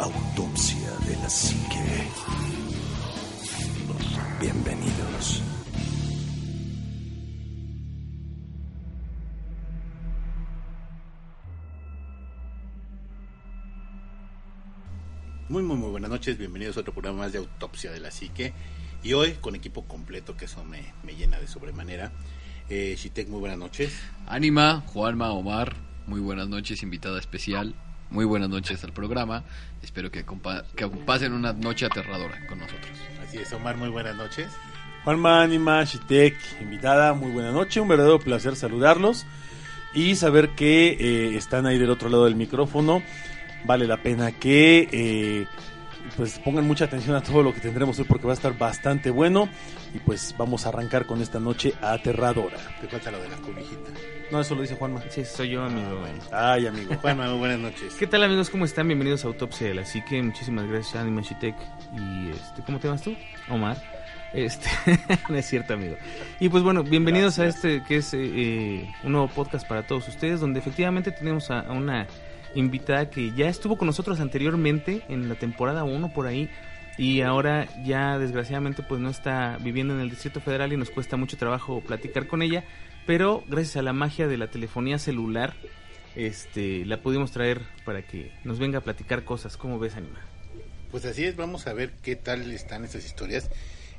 Autopsia de la Psique. Bienvenidos. Muy, muy, muy buenas noches. Bienvenidos a otro programa más de Autopsia de la Psique. Y hoy con equipo completo, que eso me, me llena de sobremanera. Eh, Shitek, muy buenas noches. Ánima, Juanma, Omar, muy buenas noches, invitada especial. Muy buenas noches al programa. Espero que, que pasen una noche aterradora con nosotros. Así es, Omar, muy buenas noches. Juanma, Anima, Shitek, invitada, muy buena noche, un verdadero placer saludarlos y saber que eh, están ahí del otro lado del micrófono. Vale la pena que eh, pues pongan mucha atención a todo lo que tendremos hoy porque va a estar bastante bueno y pues vamos a arrancar con esta noche aterradora. Te falta lo de la cobijita. No, eso lo dice Juanma. Sí, soy yo, amigo. Ay, amigo. Juanma, buenas noches. ¿Qué tal, amigos? ¿Cómo están? Bienvenidos a Autopsia de la Psique. Muchísimas gracias, Anima Shitek. Y, este, ¿cómo te llamas tú? Omar. Este, no es cierto, amigo. Y pues bueno, bienvenidos a este que es eh, eh, un nuevo podcast para todos ustedes, donde efectivamente tenemos a, a una invitada que ya estuvo con nosotros anteriormente en la temporada 1 por ahí y ahora ya desgraciadamente pues no está viviendo en el Distrito Federal y nos cuesta mucho trabajo platicar con ella, pero gracias a la magia de la telefonía celular este la pudimos traer para que nos venga a platicar cosas. ¿Cómo ves, Anima? Pues así es, vamos a ver qué tal están estas historias.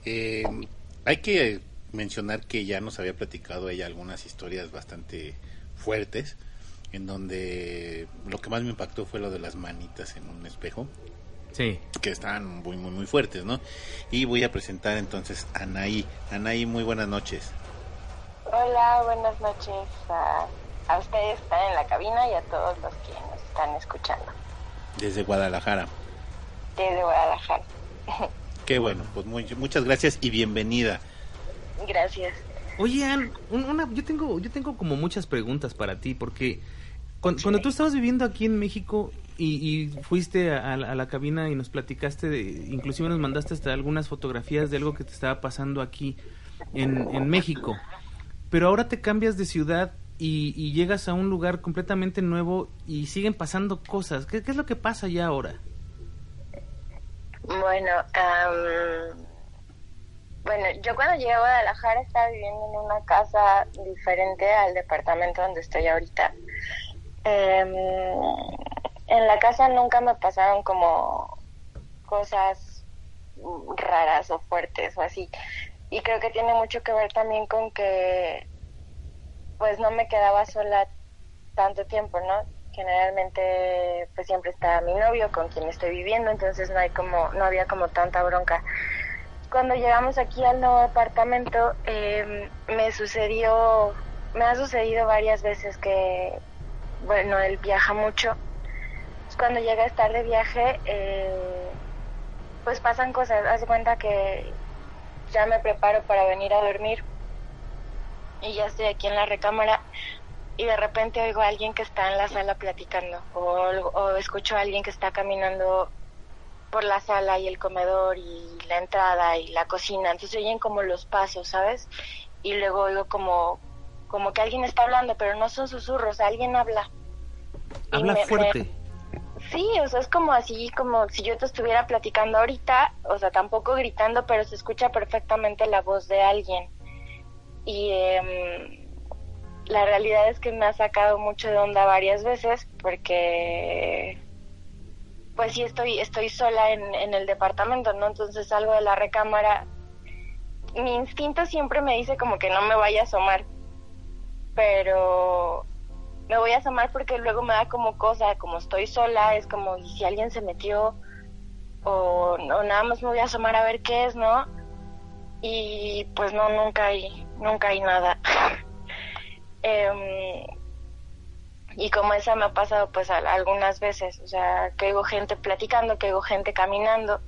Eh, hay que mencionar que ya nos había platicado ella algunas historias bastante fuertes, en donde lo que más me impactó fue lo de las manitas en un espejo, Sí. que estaban muy, muy, muy fuertes, ¿no? Y voy a presentar entonces a Anaí. Anaí, muy buenas noches. Hola, buenas noches a, a ustedes que están en la cabina y a todos los que nos están escuchando Desde Guadalajara. desde Guadalajara. Qué bueno, pues muy- muchas gracias y bienvenida. Gracias. Oye, Ann, un- una, yo tengo, yo tengo como muchas preguntas para ti, porque cuan- cuando, tú estabas viviendo aquí en México y, y fuiste a, a la- a la cabina y nos platicaste, de, inclusive nos mandaste hasta algunas fotografías de algo que te estaba pasando aquí en, en México, pero ahora te cambias de ciudad y, y llegas a un lugar completamente nuevo y siguen pasando cosas. ¿Qué, qué es lo que pasa ya ahora? Bueno, am, bueno, yo cuando llegué a Guadalajara estaba viviendo en una casa diferente al departamento donde estoy ahorita. Em, en la casa nunca me pasaron como cosas raras o fuertes o así. Y creo que tiene mucho que ver también con que pues no me quedaba sola tanto tiempo, ¿no? Generalmente pues siempre está mi novio con quien estoy viviendo, entonces no hay como no había como tanta bronca. Cuando llegamos aquí al nuevo departamento eh, me sucedió me ha sucedido varias veces que bueno, él viaja mucho. Entonces, cuando llega a estar de viaje eh, pues pasan cosas, haz cuenta que ya me preparo para venir a dormir y ya estoy aquí en la recámara y de repente oigo a alguien que está en la sala platicando o, o escucho a alguien que está caminando por la sala y el comedor y la entrada y la cocina, entonces oyen como los pasos, ¿sabes? Y luego oigo como como que alguien está hablando, pero no son susurros, alguien habla. Habla me- me- fuerte. Sí, o sea, es como así, como si yo te estuviera platicando ahorita, o sea, tampoco gritando, pero se escucha perfectamente la voz de alguien. Y em, la realidad es que me ha sacado mucho de onda varias veces porque, pues sí, estoy, estoy sola en, en el departamento, ¿no? Entonces salgo de la recámara. Mi instinto siempre me dice como que no me vaya a asomar, pero me voy a asomar porque luego me da como cosa, como estoy sola, es como, ¿y si alguien se metió? O, o nada más me voy a asomar a ver qué es, ¿no? Y pues no, nunca hay, nunca hay nada. Em, y como esa me ha pasado pues a- algunas veces, o sea, que oigo gente platicando, que oigo gente caminando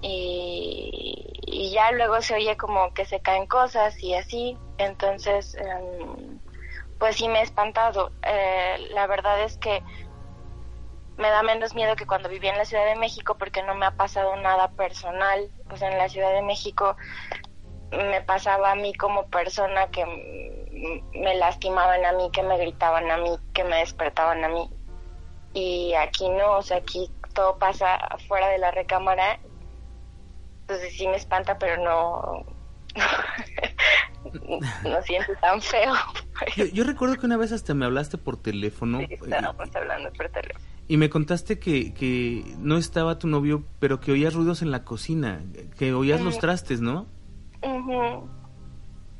y, y ya luego se oye como que se caen cosas y así, entonces em, pues sí me he espantado. Eh, la verdad es que me da menos miedo que cuando viví en la Ciudad de México porque no me ha pasado nada personal. Pues en la Ciudad de México me pasaba a mí como persona que me lastimaban a mí, que me gritaban a mí, que me despertaban a mí. Y aquí no, o sea, aquí todo pasa afuera de la recámara. Entonces sí me espanta, pero no, no siento tan feo. Yo, yo recuerdo que una vez hasta me hablaste por teléfono Sí, estábamos hablando por teléfono. y me contaste que, que no estaba tu novio, pero que oías ruidos en la cocina, que oías los trastes, ¿no? Ujú.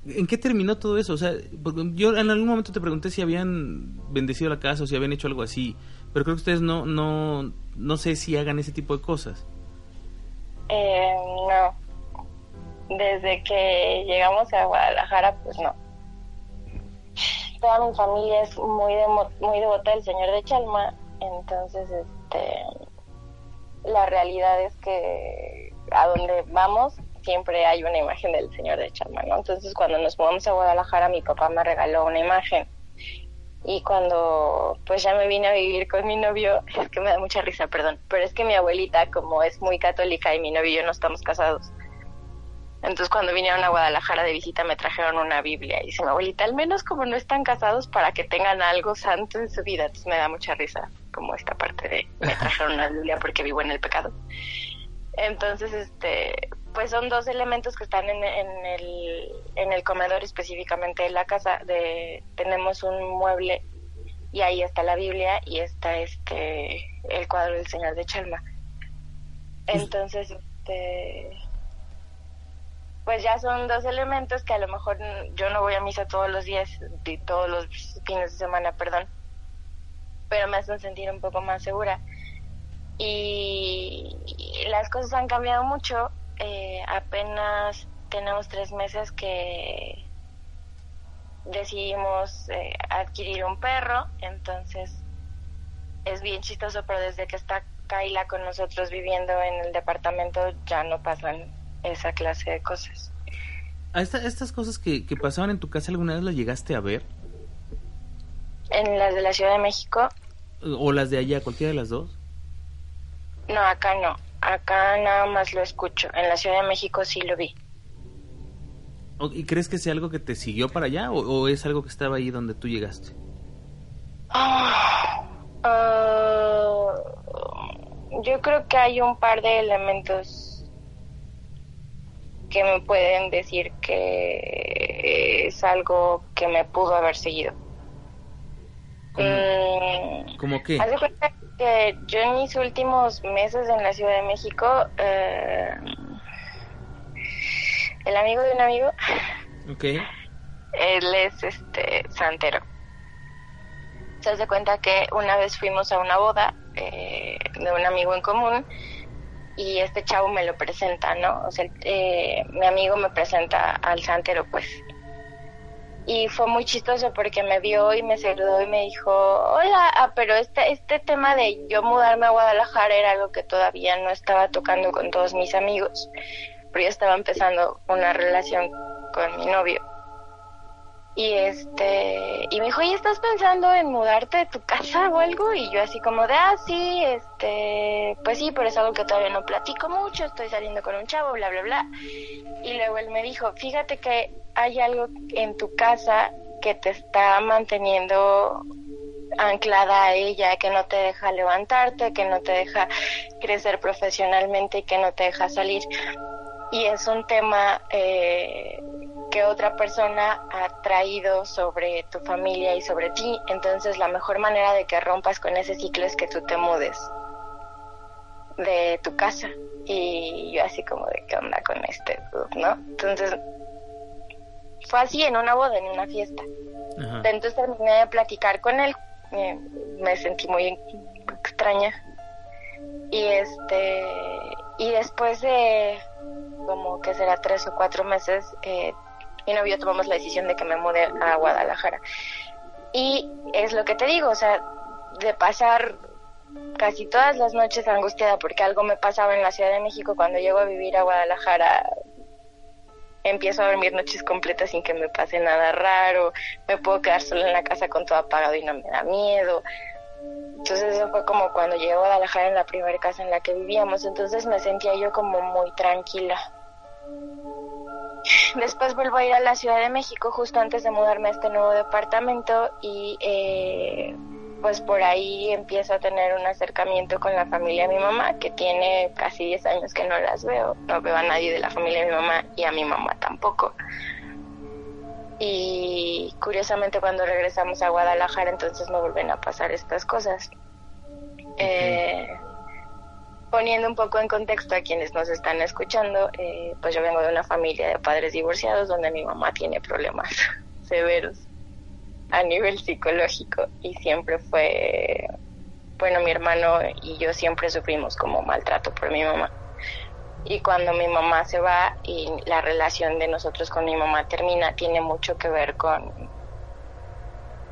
¿En qué terminó todo eso? O sea, yo en algún momento te pregunté si habían bendecido la casa o si habían hecho algo así, pero creo que ustedes no, no, no sé si hagan ese tipo de cosas. Eh, no. Desde que llegamos a Guadalajara, pues no. Toda mi familia es muy muy devota del Señor de Chalma, entonces este la realidad es que a donde vamos siempre hay una imagen del Señor de Chalma, ¿no? Entonces cuando nos mudamos a Guadalajara mi papá me regaló una imagen y cuando pues ya me vine a vivir con mi novio, es que me da mucha risa, perdón, pero es que mi abuelita como es muy católica y mi novio y yo no estamos casados, entonces cuando vinieron a Guadalajara de visita me trajeron una Biblia y dice mi abuelita, al menos como no están casados para que tengan algo santo en su vida, entonces me da mucha risa como esta parte de me trajeron una Biblia porque vivo en el pecado. Entonces, este, pues son dos elementos que están en, en el, en el comedor específicamente de la casa. De, tenemos un mueble y ahí está la Biblia y está este el cuadro del Señor de Chalma. Entonces, este, pues ya son dos elementos que a lo mejor yo no voy a misa todos los días, todos los fines de semana, perdón, pero me hacen sentir un poco más segura y las cosas han cambiado mucho. Eh, apenas tenemos tres meses que decidimos eh, adquirir un perro, entonces es bien chistoso, pero desde que está Kaila con nosotros viviendo en el departamento ya no pasan esa clase de cosas. ¿A esta- estas cosas que, que pasaban en tu casa alguna vez las llegaste a ver? En las de la Ciudad de México, ¿O las de allá, cualquiera de las dos? No, acá no. Acá nada más lo escucho. En la Ciudad de México sí lo vi. ¿O- ¿Y crees que sea algo que te siguió para allá o, o es algo que estaba ahí donde tú llegaste? Ah, ah, yo creo que hay un par de elementos que me pueden decir que es algo que me pudo haber seguido. ¿Cómo, Mm, cómo qué? Haz de cuenta que yo en mis últimos meses en la Ciudad de México, eh, el amigo de un amigo, él es este santero. Se hace cuenta que una vez fuimos a una boda eh, de un amigo en común y este chavo me lo presenta, ¿no? O sea, eh, mi amigo me presenta al santero, pues. Y fue muy chistoso porque me vio y me saludó y me dijo, hola, ah, pero este, este tema de yo mudarme a Guadalajara era algo que todavía no estaba tocando con todos mis amigos, pero yo estaba empezando una relación con mi novio. Y este, y me dijo, ¿y estás pensando en mudarte de tu casa o algo? Y yo así como de, ah, sí, este, pues sí, pero es algo que todavía no platico mucho, estoy saliendo con un chavo, bla, bla, bla. Y luego él me dijo, fíjate que hay algo en tu casa que te está manteniendo anclada a ella, que no te deja levantarte, que no te deja crecer profesionalmente y que no te deja salir. Y es un tema eh, que otra persona ha traído sobre tu familia y sobre ti. Entonces la mejor manera de que rompas con ese ciclo es que tú te mudes de tu casa. Y yo así como de qué onda con este, dude?", ¿no? Entonces fue así en una boda, en una fiesta. Ajá. Entonces terminé de platicar con él, eh, me sentí muy extraña. Y este, y después de como que será tres o cuatro meses, eh, mi novio tomamos la decisión de que me mude a Guadalajara. Y es lo que te digo, o sea, de pasar casi todas las noches angustiada porque algo me pasaba en la Ciudad de México cuando llego a vivir a Guadalajara empiezo a dormir noches completas sin que me pase nada raro, me puedo quedar sola en la casa con todo apagado y no me da miedo. Entonces eso fue como cuando llegué a Guadalajara en la primera casa en la que vivíamos, entonces me sentía yo como muy tranquila. Después vuelvo a ir a la Ciudad de México justo antes de mudarme a este nuevo departamento y eh, pues por ahí empiezo a tener un acercamiento con la familia de mi mamá, que tiene casi 10 años que no las veo. No veo a nadie de la familia de mi mamá y a mi mamá tampoco. Y curiosamente cuando regresamos a Guadalajara entonces me vuelven a pasar estas cosas. Eh, poniendo un poco en contexto a quienes nos están escuchando, eh, pues yo vengo de una familia de padres divorciados donde mi mamá tiene problemas severos a nivel psicológico y siempre fue, bueno, mi hermano y yo siempre sufrimos como maltrato por mi mamá. Y cuando mi mamá se va y la relación de nosotros con mi mamá termina, tiene mucho que ver con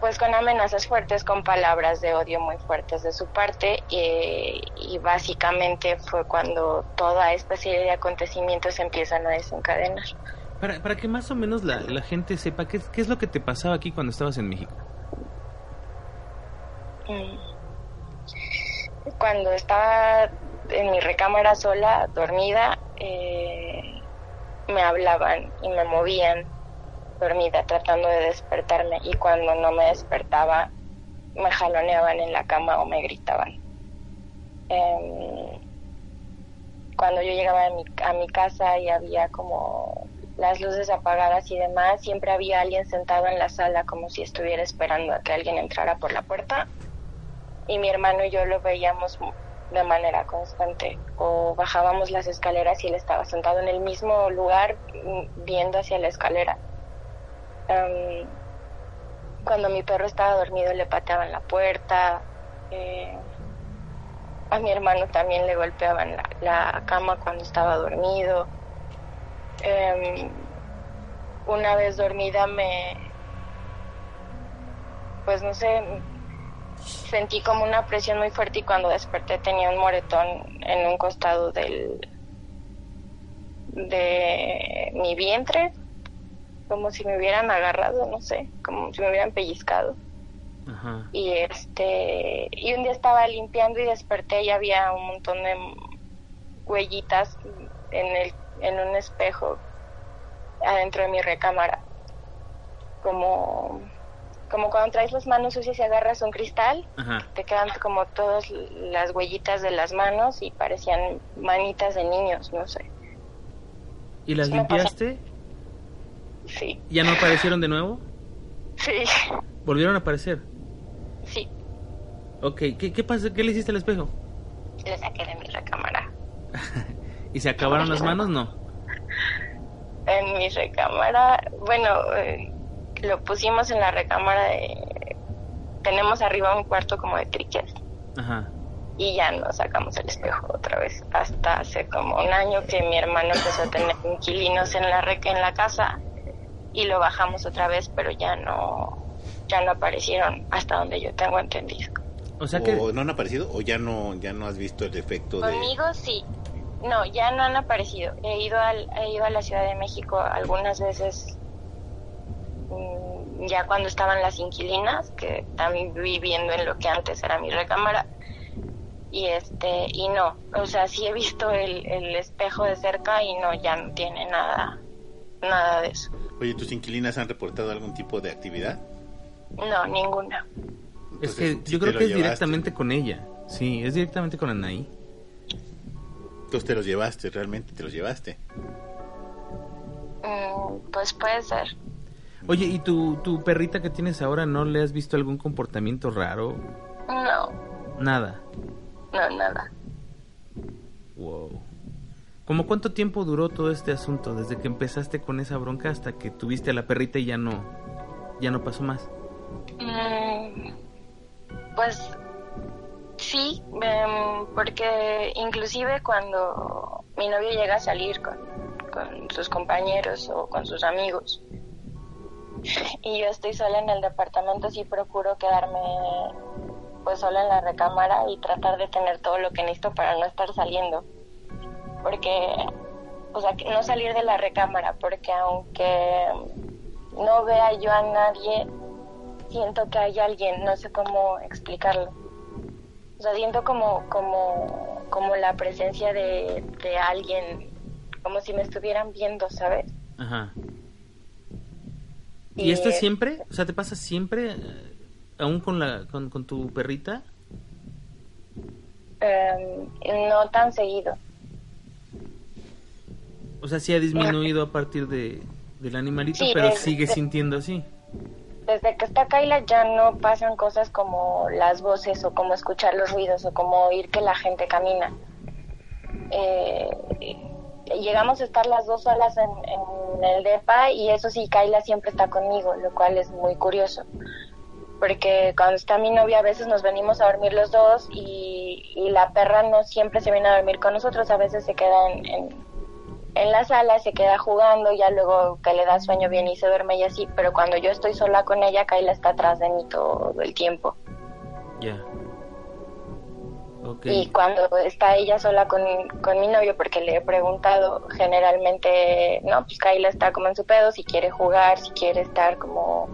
pues con amenazas fuertes, con palabras de odio muy fuertes de su parte y, y básicamente fue cuando toda esta serie de acontecimientos empiezan a desencadenar. Para, para que más o menos la, la gente sepa qué, qué es lo que te pasaba aquí cuando estabas en México. Mm. Cuando estaba en mi recámara sola, dormida, eh, me hablaban y me movían dormida tratando de despertarme y cuando no me despertaba me jaloneaban en la cama o me gritaban. Em, cuando yo llegaba a mi, a mi casa y había como las luces apagadas y demás, siempre había alguien sentado en la sala como si estuviera esperando a que alguien entrara por la puerta y mi hermano y yo lo veíamos de manera constante o bajábamos las escaleras y él estaba sentado en el mismo lugar mm, viendo hacia la escalera. Em, cuando mi perro estaba dormido le pateaban la puerta. eh, a mi hermano también le golpeaban la, la cama cuando estaba dormido. Em, una vez dormida me, pues no sé, sentí como una presión muy fuerte y cuando desperté tenía un moretón en un costado del de mi vientre, como si me hubieran agarrado, no sé, como si me hubieran pellizcado. Ajá. Y este y un día estaba limpiando y desperté y había un montón de huellitas en el en un espejo adentro de mi recámara. Como como cuando traes las manos sucias y agarras un cristal, Ajá. te quedan como todas las huellitas de las manos y parecían manitas de niños, no sé. ¿Y las pasa. Sí, ¿Ya no aparecieron de nuevo? sí, ¿Volvieron a aparecer? sí. Ok, ¿qué, qué pasó? ¿Qué le hiciste al espejo? Le saqué de mi recámara. ¿Y se acabaron las manos? No. En mi recámara, bueno, eh, lo pusimos en la recámara de... Tenemos arriba un cuarto como de triques Ajá. y ya no sacamos el espejo otra vez. Hasta hace como un año que mi hermano empezó a tener inquilinos en la re- en la casa y lo bajamos otra vez, pero ya no ya no aparecieron hasta donde yo tengo entendido. O sea que... ¿O no han aparecido o ya no ya no has visto el efecto de Conmigo sí. No, ya no han aparecido. He ido al, he ido a la Ciudad de México algunas veces mm, ya cuando estaban las inquilinas que están viviendo en lo que antes era mi recámara y este y no o sea sí he visto el, el espejo de cerca y no ya no tiene nada nada de eso Oye, ¿tus inquilinas han reportado algún tipo de actividad? no ninguna Es que yo creo que es llevaste. directamente con ella. Sí, es directamente con Anaí. Entonces te los llevaste, realmente te los llevaste. Mm, pues puede ser Oye, ¿y tu, tu perrita que tienes ahora no le has visto algún comportamiento raro? no Nada. no nada Wow. ¿Cómo cuánto tiempo duró todo este asunto? Desde que empezaste con esa bronca hasta que tuviste a la perrita y ya no, ya no pasó más. Mm, Pues sí, em, porque inclusive cuando mi novio llega a salir con, sus compañeros o con sus amigos y yo estoy sola en el departamento, sí procuro quedarme pues sola en la recámara y tratar de tener todo lo que necesito para no estar saliendo. Porque, o sea, que no salir de la recámara, porque aunque no vea yo a nadie, siento que hay alguien, no sé cómo explicarlo. O sea, siento como, como, como la presencia de, de alguien, como si me estuvieran viendo, ¿sabes? Ajá. ¿Y esto es siempre? O sea, ¿te pasa siempre? eh, aún con la con, con tu perrita? Em, no tan seguido. O sea, sí ha disminuido a partir de, del animalito, Sí, pero sigue sintiendo así. Desde que está Kaila ya no pasan cosas como las voces o como escuchar los ruidos o como oír que la gente camina. Eh, llegamos a estar las dos solas en, en el DEPA y eso sí, Kaila siempre está conmigo, lo cual es muy curioso. Porque cuando está mi novia a veces nos venimos a dormir los dos y, y la perra no siempre se viene a dormir con nosotros, a veces se queda en, en, en la sala, se queda jugando, ya luego que le da sueño viene y se duerme y así, pero cuando yo estoy sola con ella, Kaila está atrás de mí todo el tiempo. Ya. Ok. Y cuando está ella sola con, con mi novio, porque le he preguntado, generalmente, no, pues Kaila está como en su pedo, si quiere jugar, si quiere estar como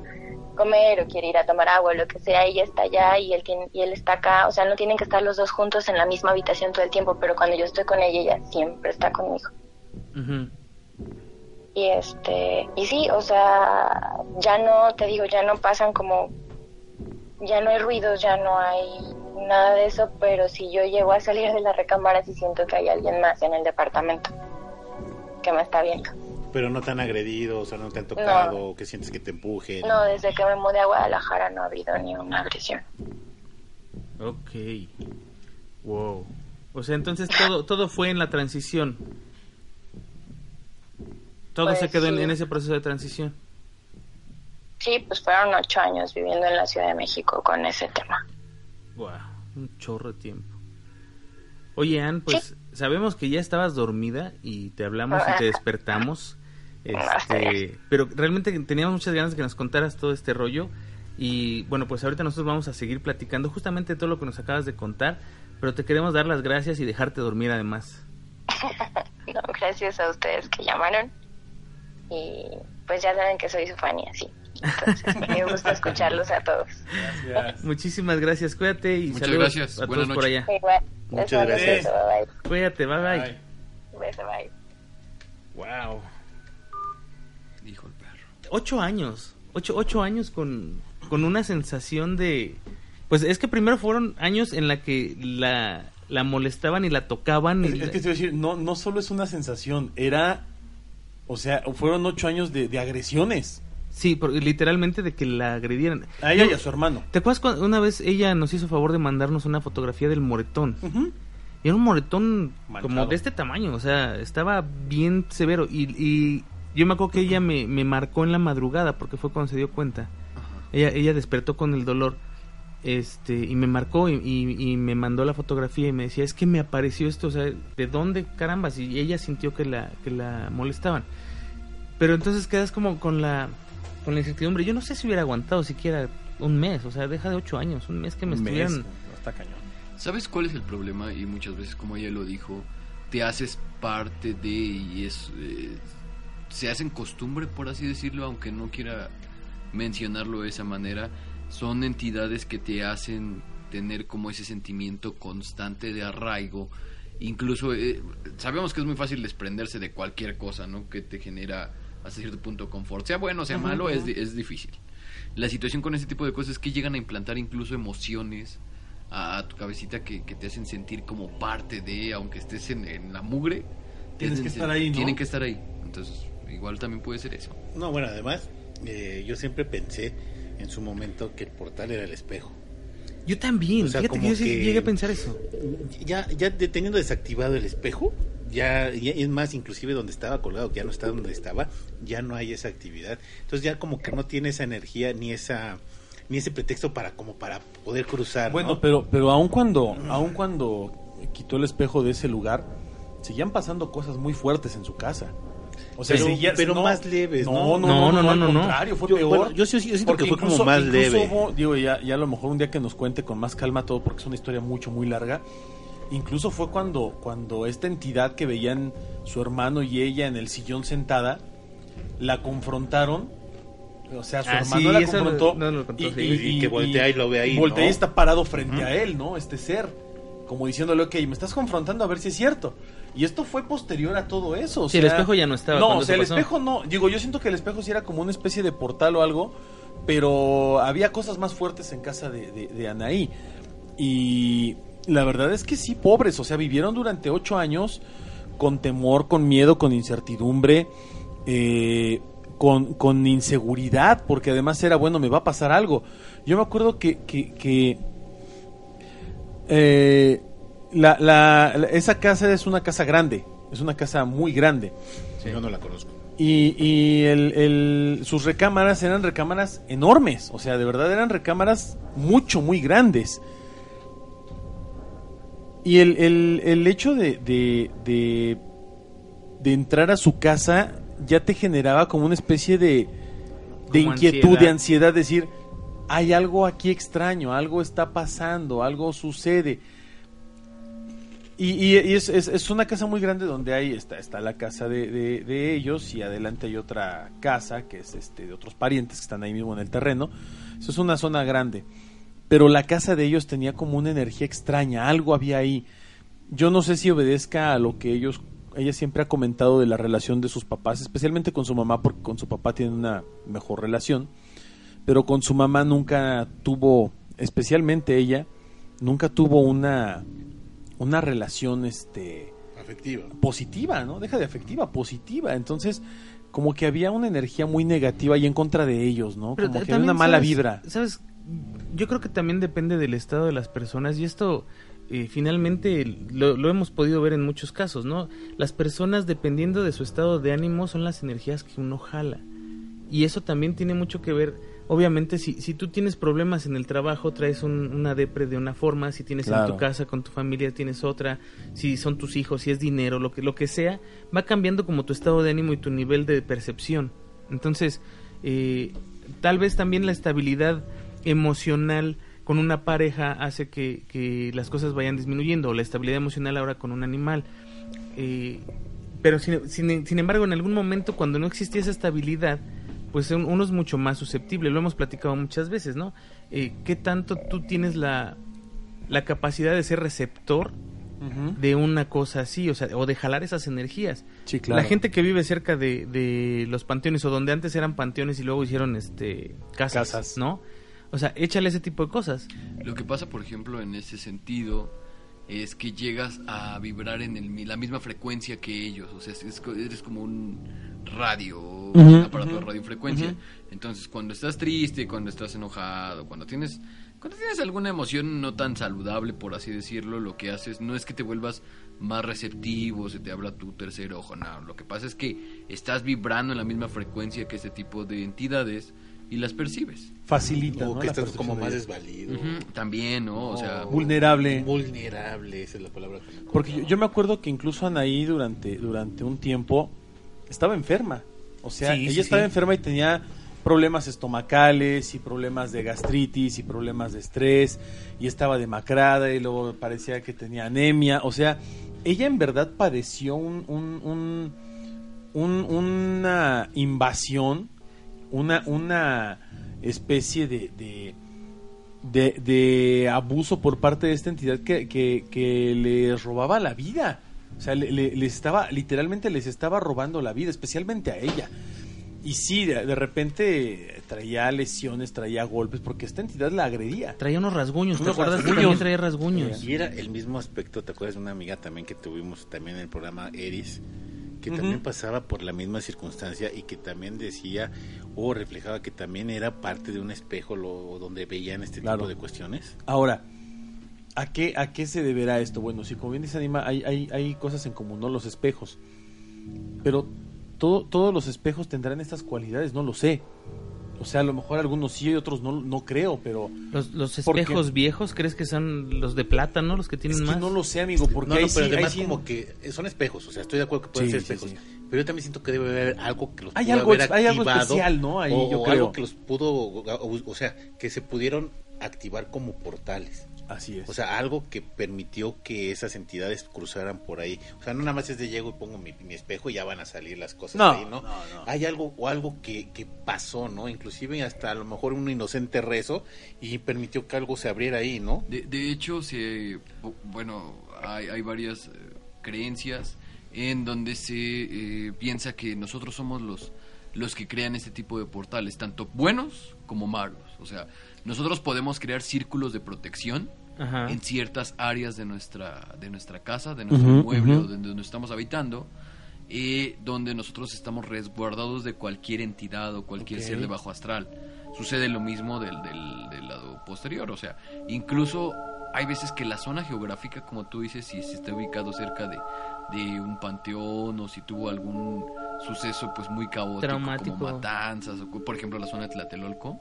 comer o quiere ir a tomar agua, lo que sea, ella está allá y él, tiene, y él está acá, o sea, no tienen que estar los dos juntos en la misma habitación todo el tiempo, pero cuando yo estoy con ella, ella siempre está conmigo. Y este, y sí, o sea, ya no, te digo, ya no pasan como, ya no hay ruidos, ya no hay nada de eso, pero si yo llego a salir de la recámara, sí siento que hay alguien más en el departamento que me está viendo. Pero no tan agredidos, o sea, no te han tocado, o que sientes que te empujen. No, desde que me mudé a Guadalajara no ha habido ni una agresión. Ok. Wow. O sea, entonces todo, todo fue en la transición. Todo Pues se quedó en, sí. en ese proceso de transición. Sí, pues fueron ocho años viviendo en la Ciudad de México con ese tema. Wow, un chorro de tiempo. Oye, Ann, pues sabemos que ya estabas dormida y te hablamos y te despertamos. Este, pero realmente teníamos muchas ganas de que nos contaras todo este rollo. Y bueno, pues ahorita nosotros vamos a seguir platicando justamente todo lo que nos acabas de contar. Pero te queremos dar las gracias y dejarte dormir además. No, gracias a ustedes que llamaron. Y pues ya saben que soy su fan y así. Entonces, me gusta escucharlos a todos. Gracias. Muchísimas gracias, cuídate y Muchas saludos gracias, a todos por allá. Igual. Muchas gracias. beso, bye Cuídate, bye bye. Beso, bye. Wow. Dijo el perro. Ocho años. Ocho, ocho años con, con una sensación de... Pues es que primero fueron años en la que la, la molestaban y la tocaban. Y Es, es que te voy a decir, no, no solo es una sensación, era, o sea, fueron ocho años de, de agresiones Sí, porque literalmente de que la agredieran. a ella y a su hermano. ¿Te acuerdas cuando una vez ella nos hizo favor de mandarnos una fotografía del moretón? Y era un moretón como de este tamaño, o sea, estaba bien severo. Y, y yo me acuerdo que ella me, me marcó en la madrugada, porque fue cuando se dio cuenta. Ella, ella despertó con el dolor este y me marcó y, y- y me mandó la fotografía y me decía, es que me apareció esto, o sea, ¿de dónde carambas? Y ella sintió que la, que la molestaban. Pero entonces quedas como con la, con la incertidumbre. Yo no sé si hubiera aguantado siquiera un mes, o sea, deja de ocho años, un mes que me Un mes, estuvieran... no, está cañón. ¿Sabes cuál es el problema? Y muchas veces, como ella lo dijo, te haces parte de y es eh, se hacen costumbre, por así decirlo, aunque no quiera mencionarlo de esa manera. Son entidades que te hacen tener como ese sentimiento constante de arraigo. Incluso eh, sabemos que es muy fácil desprenderse de cualquier cosa, ¿no? Que te genera hasta cierto punto confort. Sea bueno o sea malo, es, es difícil. La situación con ese tipo de cosas es que llegan a implantar incluso emociones a, a tu cabecita que, que te hacen sentir como parte de, aunque estés en, en la mugre. Tienes que estar ahí, ¿no? Tienen que estar ahí. Entonces, igual también puede ser eso. No, bueno, además, eh, yo siempre pensé en su momento que el portal era el espejo. Yo también, O sea, fíjate que como yo sí que- llegué a pensar eso. Ya, ya teniendo desactivado el espejo, ya, ya- es más, inclusive donde estaba colgado, que ya no está donde estaba, ya no hay esa actividad. Entonces ya como que no tiene esa energía ni esa ni ese pretexto para como para poder cruzar. ¿no? Bueno, pero, pero aun cuando, aun cuando quitó el espejo de ese lugar, seguían pasando cosas muy fuertes en su casa. O sea, Pero- seguía- pero más leves, no, ¿no? no, No, no, no, al no, contrario, fue Yo- peor. bueno, yo sí- yo siento Porque que fue como más leve. hubo- digo, ya, ya a lo mejor un día que nos cuente con más calma todo, porque es una historia mucho, muy larga. Incluso fue cuando, cuando esta entidad que veían su hermano y ella en el sillón sentada, la confrontaron. O sea, su Ah, hermano sí, la lo- confrontó. no lo contó, y, sí. Y que voltea y lo ve ahí, Voltea y ¿no? está parado frente a él, ¿no? Este ser. Como diciéndole, ok, me estás confrontando a ver si es cierto. Y esto fue posterior a todo eso. o Sí, el espejo ya no estaba No, o sea, el espejo no. Digo, yo siento que el espejo sí era como una especie de portal o algo. pero había cosas más fuertes en casa de, de, de Anaí. Y la verdad es que sí, pobres, o sea, vivieron durante ocho años con temor, con miedo, con incertidumbre, eh, con, con inseguridad, porque además era, bueno, me va a pasar algo. Yo me acuerdo que, que, que, eh, la, la- la- esa casa es una casa grande, es una casa muy grande. Yo no la conozco. Y, y el- el- sus recámaras eran recámaras enormes, o sea, de verdad eran recámaras mucho, muy grandes. Y el, el- el hecho de, de, de, de entrar a su casa ya te generaba como una especie de, de Como inquietud, ansiedad. de ansiedad, decir, hay algo aquí extraño, algo está pasando, algo sucede. Y, y- y es, es- es una casa muy grande donde hay está, está la casa de, de- de ellos y adelante hay otra casa que es este de otros parientes que están ahí mismo en el terreno. Eso es una zona grande. Pero la casa de ellos tenía como una energía extraña, algo había ahí. Yo no sé si obedezca a lo que ellos ella siempre ha comentado de la relación de sus papás, especialmente con su mamá porque con su papá tiene una mejor relación, pero con su mamá nunca tuvo, especialmente ella, nunca tuvo una una relación este Afectiva. positiva, ¿no? Deja de afectiva, positiva. Entonces, como que había una energía muy negativa y en contra de ellos, ¿no? Como que había una mala ¿sabes? vibra. ¿Sabes? Yo creo que también depende del estado de las personas y esto eh, finalmente lo, lo hemos podido ver en muchos casos, ¿no? Las personas dependiendo de su estado de ánimo son las energías que uno jala. Y eso también tiene mucho que ver, obviamente si, si tú tienes problemas en el trabajo traes un- una depre de una forma, si tienes en tu casa con tu familia tienes otra, si son tus hijos, si es dinero, lo que, lo que sea, va cambiando como tu estado de ánimo y tu nivel de percepción. Entonces, eh, tal vez también la estabilidad emocional con una pareja hace que, que las cosas vayan disminuyendo, o la estabilidad emocional ahora con un animal. Eh, pero sin, sin- sin embargo, en algún momento cuando no existía esa estabilidad, pues un- uno es mucho más susceptible, lo hemos platicado muchas veces, ¿no? Eh, ¿Qué tanto tú tienes la, la capacidad de ser receptor de una cosa así, o sea, o de jalar esas energías? Sí, claro. La gente que vive cerca de, de los panteones o donde antes eran panteones y luego hicieron este casas, Casas. ¿no? O sea, échale ese tipo de cosas. Lo que pasa, por ejemplo, en ese sentido es que llegas a vibrar en el la misma frecuencia que ellos. O sea, es- eres como un radio, un aparato de radiofrecuencia. Entonces, cuando estás triste, cuando estás enojado, cuando tienes cuando tienes alguna emoción no tan saludable, por así decirlo, lo que haces no es que te vuelvas más receptivo, se te abra tu tercer ojo, no. Lo que pasa es que estás vibrando en la misma frecuencia que este tipo de entidades y las percibes. Facilita, O ¿no? que La estás como más desvalido. También, ¿no? O sea, vulnerable. Vulnerable, esa es la palabra que me Porque yo, yo me acuerdo que incluso Anaí durante, durante un tiempo estaba enferma. O sea, Sí, ella sí, estaba sí. enferma y tenía problemas estomacales y problemas de gastritis y problemas de estrés y estaba demacrada y luego parecía que tenía anemia. O sea, ella en verdad padeció un, un- un- un- una invasión, una, una especie de, de, de- de abuso por parte de esta entidad que, que, que les robaba la vida. O sea, le, le- les estaba, literalmente les estaba robando la vida, especialmente a ella. Y sí, de, de repente traía lesiones, traía golpes, porque esta entidad la agredía. Traía unos rasguños, ¿te Unos acuerdas que también traía rasguños? Y era el mismo aspecto, ¿te acuerdas de una amiga también que tuvimos también en el programa Eris? Que también pasaba por la misma circunstancia y que también decía o reflejaba que también era parte de un espejo lo, donde veían este Claro. tipo de cuestiones. Ahora, ¿a qué, ¿a qué se deberá esto? Bueno, si como bien dice Anima, hay, hay, hay cosas en común, ¿no? Los espejos. Pero todo, todos los espejos tendrán estas cualidades, no lo sé. O sea, a lo mejor algunos sí y otros no, no creo, pero... Los, los espejos viejos, ¿crees que son los de plata, no? Los que tienen Es que más. no lo sé, amigo, porque no, no, ahí pero sí- ahí además sí- como que son espejos, o sea, estoy de acuerdo que pueden Sí, ser espejos, sí. pero yo también siento que debe haber algo que los Hay pudo algo haber ex- hay algo activado, especial, ¿no? Ahí o, yo o creo. algo que los pudo, o, o sea, que se pudieron activar como portales. Así es. O sea, algo que permitió que esas entidades cruzaran por ahí. O sea, no nada más es de llego y pongo mi, mi espejo y ya van a salir las cosas No, ahí, ¿no? no, no. Hay algo o algo que, que pasó, ¿no? Inclusive hasta a lo mejor un inocente rezo y permitió que algo se abriera ahí, ¿no? De, de hecho, se, bu- bueno, hay, hay varias eh, creencias en donde se eh, piensa que nosotros somos los los que crean este tipo de portales, tanto buenos como malos. O sea, nosotros podemos crear círculos de protección Ajá. en ciertas áreas de nuestra, de nuestra casa, de nuestro Ujú, inmueble ujú. o de donde estamos habitando, eh, donde nosotros estamos resguardados de cualquier entidad o cualquier ser de bajo astral. Sucede lo mismo del, del, del lado posterior, o sea, incluso hay veces que la zona geográfica, como tú dices, si, si está ubicado cerca de, de un panteón o si tuvo algún suceso pues muy caótico Traumático. como matanzas o por ejemplo la zona de Tlatelolco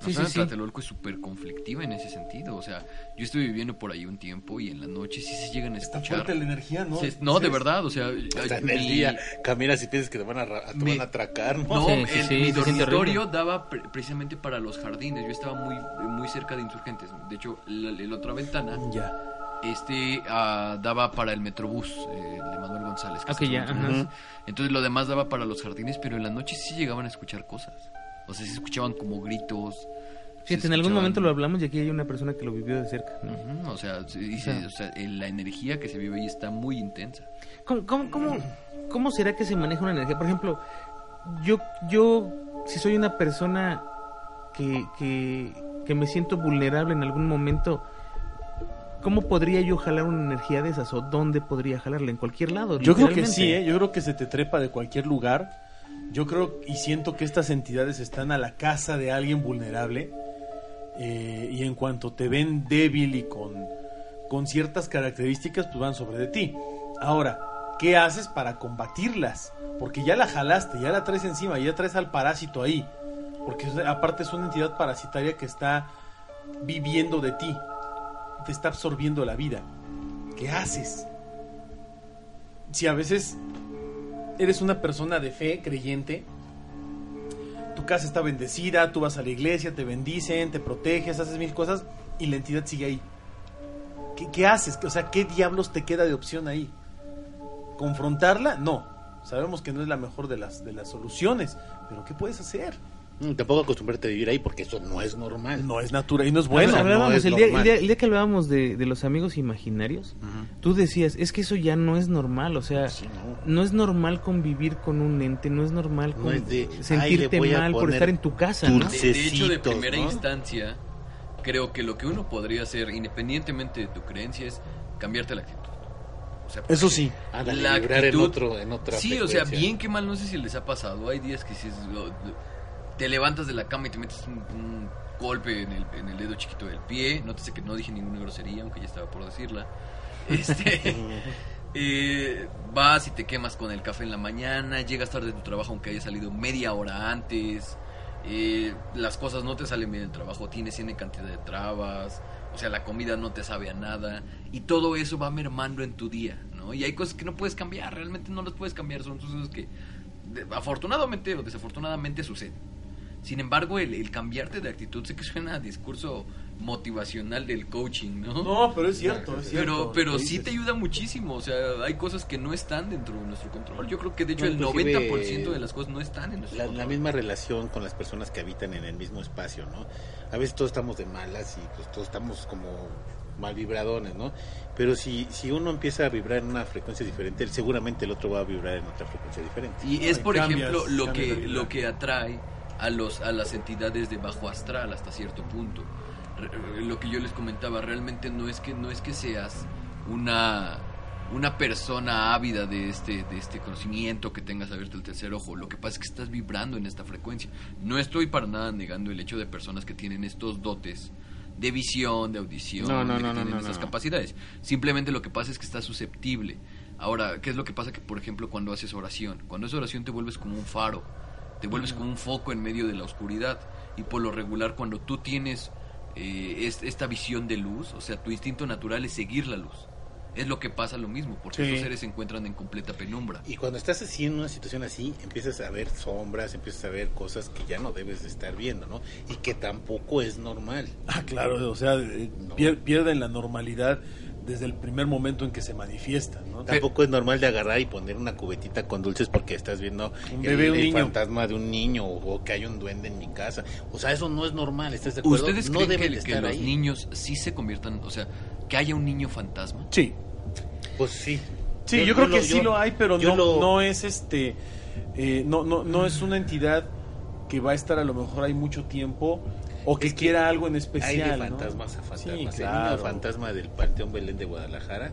la Sí, zona sí, de sí. Tlatelolco es súper conflictiva en ese sentido. O sea, yo estuve viviendo por ahí un tiempo y en la noche sí se llegan a Está escuchar. fuerte la energía, ¿no? Se- no, de Sí. verdad, o sea, Hasta en mi- el día caminas y piensas que te van a, ra- te Me- van a atracar, ¿no? No, Sí, el- sí, sí, mi dormitorio daba pre- precisamente para los jardines. Yo estaba muy, muy cerca de insurgentes. De hecho, la, la otra ventana Ya. Este ah, daba para el Metrobús eh, de Manuel González. que ya. Entonces lo demás daba para los jardines, pero en la noche sí llegaban a escuchar cosas. O sea, se escuchaban como gritos. Fíjate, en algún momento lo hablamos y aquí hay una persona que lo vivió de cerca. O sea, se dice, O sea- o sea, el- la energía que se vive ahí está muy intensa. ¿Cómo, cómo, cómo, cómo será que se maneja una energía? Por ejemplo, yo, yo si soy una persona que, que, que me siento vulnerable en algún momento, ¿cómo podría yo jalar una energía de esas? ¿O dónde podría jalarla? En cualquier lado. Yo creo que sí, ¿eh? yo creo que se te trepa de cualquier lugar. Yo creo y siento que estas entidades están a la casa de alguien vulnerable eh, y en cuanto te ven débil y con, con ciertas características, pues van sobre de ti. Ahora, ¿qué haces para combatirlas? Porque ya la jalaste, ya la traes encima, ya traes al parásito ahí. Porque aparte es una entidad parasitaria que está viviendo de ti, te está absorbiendo la vida. ¿Qué haces? Si a veces eres una persona de fe, creyente, tu casa está bendecida, tú vas a la iglesia, te bendicen, te proteges, haces mil cosas y la entidad sigue ahí. ¿Qué, haces? O sea, ¿qué diablos te queda de opción ahí? ¿Confrontarla? No. Sabemos que no es la mejor de las, de las soluciones, pero ¿qué puedes hacer? Mm, Tampoco acostumbrarte a vivir ahí porque eso no es normal. No es natural y no es Bueno, bueno. no es el, día, el, día, el día que hablábamos de, de los amigos imaginarios, Ujú. tú decías, es que eso ya no es normal, o sea, Sí, no. no es normal convivir con un ente, no es normal No con- es de, "Ay, sentirte a mal por estar en tu casa, ¿no? De, de hecho, de primera ¿no? instancia, creo que lo que uno podría hacer, independientemente de tu creencia, es cambiarte la actitud. O sea, Eso sí. Ándale, la vibrar en, actitud- otro, en otra Sí, o sea, bien que mal, no sé si les ha pasado. Hay días que si es- lo- lo- te levantas de la cama y te metes un, un golpe en el, en el dedo chiquito del pie. Nótese que no dije ninguna grosería, aunque ya estaba por decirla. Este, eh, vas y te quemas con el café en la mañana, llegas tarde de tu trabajo aunque haya salido media hora antes. eh, las cosas no te salen bien del trabajo, tienes N cantidad de trabas, o sea, la comida no te sabe a nada, y todo eso va mermando en tu día, ¿no? Y hay cosas que no puedes cambiar, realmente no las puedes cambiar, son sucesos que afortunadamente o desafortunadamente suceden. Sin embargo, el, el cambiarte de actitud, sé que suena a discurso motivacional del coaching, ¿no? No, pero es cierto, es cierto. Pero, pero sí te ayuda muchísimo, o sea, hay cosas que no están dentro de nuestro control. Yo creo que de hecho No, el inclusive, 90% de las cosas no están en nuestro la, control. la misma relación con las personas que habitan en el mismo espacio, ¿no? A veces todos estamos de malas y pues todos estamos como mal vibradones, ¿no? Pero si, si uno empieza a vibrar en una frecuencia diferente, seguramente el otro va a vibrar en otra frecuencia diferente. Y es, y por cambias- ejemplo, lo cambias que, lo que atrae a, los, a las entidades de bajo astral hasta cierto punto. Re- Lo que yo les comentaba, realmente no es que, no es que seas una, una persona ávida de este, de este conocimiento, que tengas abierto el tercer ojo. Lo que pasa es que estás vibrando en esta frecuencia. No estoy para nada negando el hecho de personas que tienen estos dotes de visión, de audición, No, no, de que no, tienen estas capacidades. Simplemente lo que pasa es que estás susceptible. Ahora, ¿qué es lo que pasa? Que, por ejemplo, cuando haces oración, cuando haces oración te vuelves como un faro, te vuelves como un foco en medio de la oscuridad. Y por lo regular, cuando tú tienes eh, es- esta visión de luz, o sea, tu instinto natural es seguir la luz. Es lo que pasa lo mismo, porque Sí. estos seres se encuentran en completa penumbra. Y cuando estás así en una situación así, empiezas a ver sombras, empiezas a ver cosas que ya no debes de estar viendo, ¿no? Y que tampoco es normal. Ah, claro, o sea, eh, No. pierden la normalidad desde el primer momento en que se manifiestan, ¿no? Tampoco es normal de agarrar y poner una cubetita con dulces porque estás viendo Un el, bebé, un el niño. fantasma de un niño o, o que hay un duende en mi casa. O sea, eso no es normal, ¿estás de acuerdo? ¿Ustedes no creen deben que, de que estar los ahí. niños sí se conviertan, o sea, que haya un niño fantasma? Sí, Pues sí. Sí, Yo- yo, creo yo que lo- sí yo- lo hay, pero no, lo- no es este, eh, no, no, no es una entidad que va a estar a lo mejor ahí mucho tiempo o que Es que quiera algo en Hay especial. de ¿no? fantasmas a fantasmas. Sí, El niño claro. fantasma del Panteón Belén de Guadalajara,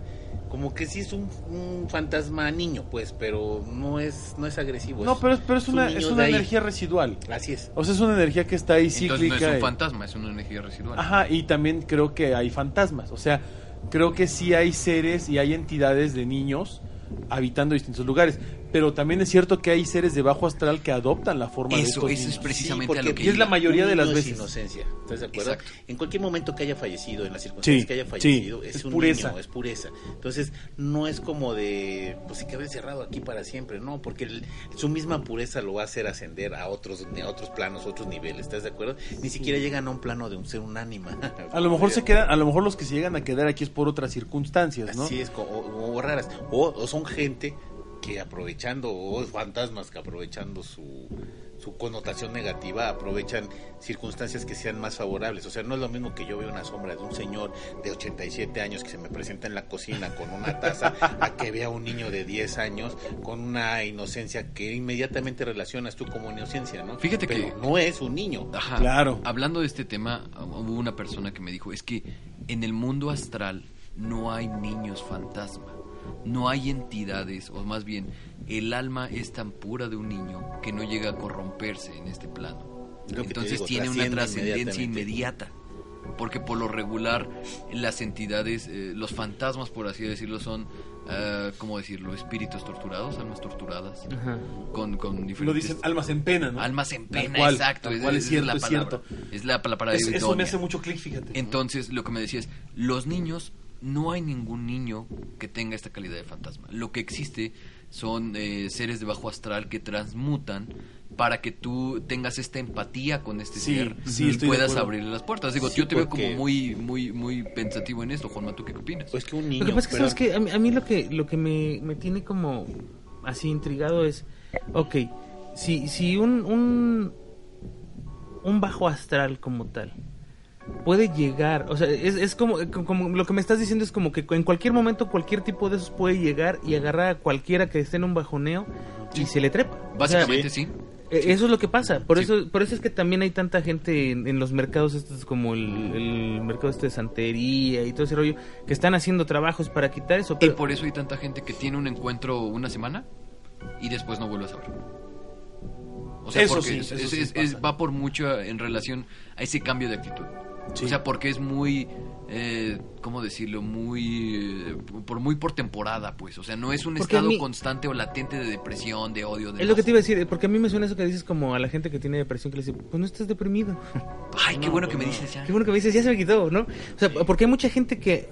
como que sí es un, un fantasma niño, pues, pero no es no es agresivo. No, pero, es- pero es un una, es de una ahí. energía residual. Así es. O sea, es una energía que está ahí Entonces no cíclica. es un fantasma, es una energía residual. Ajá, y también creo que hay fantasmas. O sea, creo que sí hay seres y hay entidades de niños habitando distintos lugares. Pero también es cierto que hay seres de bajo astral que adoptan la forma de Eso, estos eso es precisamente porque a lo que y es la mayoría de las niño es veces. inocencia, ¿estás de acuerdo? Exacto. En cualquier momento que haya fallecido, en las circunstancias Sí, que haya sí, fallecido, es, es un pureza. niño, es pureza. Entonces, no es como de, pues se quedó encerrado aquí para siempre, no, porque el- su misma pureza lo va a hacer ascender a otros, a otros planos, otros niveles, ¿estás de acuerdo? Ni siquiera llegan a un plano de un ser un ánima. A lo mejor se quedan, a lo mejor los que se llegan a quedar aquí es por otras circunstancias, ¿no? Así es, o, o raras. O, o son gente que aprovechando, o fantasmas que aprovechando su, su connotación negativa, aprovechan circunstancias que sean más favorables. O sea, no es lo mismo que yo vea una sombra de un señor de 87 años que se me presenta en la cocina con una taza, a que vea un niño de 10 años con una inocencia que inmediatamente relacionas tú como inocencia, ¿no? Fíjate Pero que- no es un niño. Ajá. Claro. Hablando de este tema, hubo una persona que me dijo, es que en el mundo astral no hay niños fantasma, no hay entidades, o más bien, el alma es tan pura de un niño que no llega a corromperse en este plano. Entonces digo, tiene una trascendencia inmediata. Porque por lo regular las entidades, eh, los fantasmas por así decirlo, son, eh, ¿cómo decirlo? Espíritus torturados, almas torturadas, Ajá. con, con diferentes... Lo dicen almas en pena, ¿no? Almas en pena, cual, exacto. cual, es cierto, la es palabra. cierto. Es la palabra Es- eso me hace mucho clic, fíjate. Entonces, lo que me decía es, los niños, no hay ningún niño que tenga esta calidad de fantasma. Lo que existe son eh, seres de bajo astral que transmutan para que tú tengas esta empatía con este Sí, ser sí, y puedas abrirle las puertas. Digo, Sí, yo te veo como muy, muy, muy pensativo en esto, Juanma, ¿tú qué opinas? Pues que un niño. Lo que pasa es que, pero- ¿sabes qué? A mí, a mí lo que, lo que me, me tiene como así intrigado es, ok, si, si un, un, un bajo astral como tal puede llegar, o sea, es, es como, como lo que me estás diciendo es como que en cualquier momento cualquier tipo de esos puede llegar y agarrar a cualquiera que esté en un bajoneo y se le trepa. O sea, Básicamente sí. eh, Eso es lo que pasa, por Sí. eso por eso es que también hay tanta gente en, en los mercados estos como el, el mercado este de santería y todo ese rollo que están haciendo trabajos para quitar eso, Y por eso hay tanta gente que tiene un encuentro una semana y después no vuelve a saber. O sea, Eso porque sí, es- eso es- sí es- es- pasa. va por mucho en relación a ese cambio de actitud. Sí. O sea, porque es muy, eh, ¿cómo decirlo? Muy, eh, por muy por temporada, pues. O sea, no es un Porque estado mí- constante o latente de depresión, de odio. De es lo que te iba a decir, porque a mí me suena eso que dices como a la gente que tiene depresión que le dice, pues no estás deprimido. Ay, qué No, bueno pues que me dices ya. Qué bueno que me dices, ya se me quitó, ¿no? O sea, porque hay mucha gente que,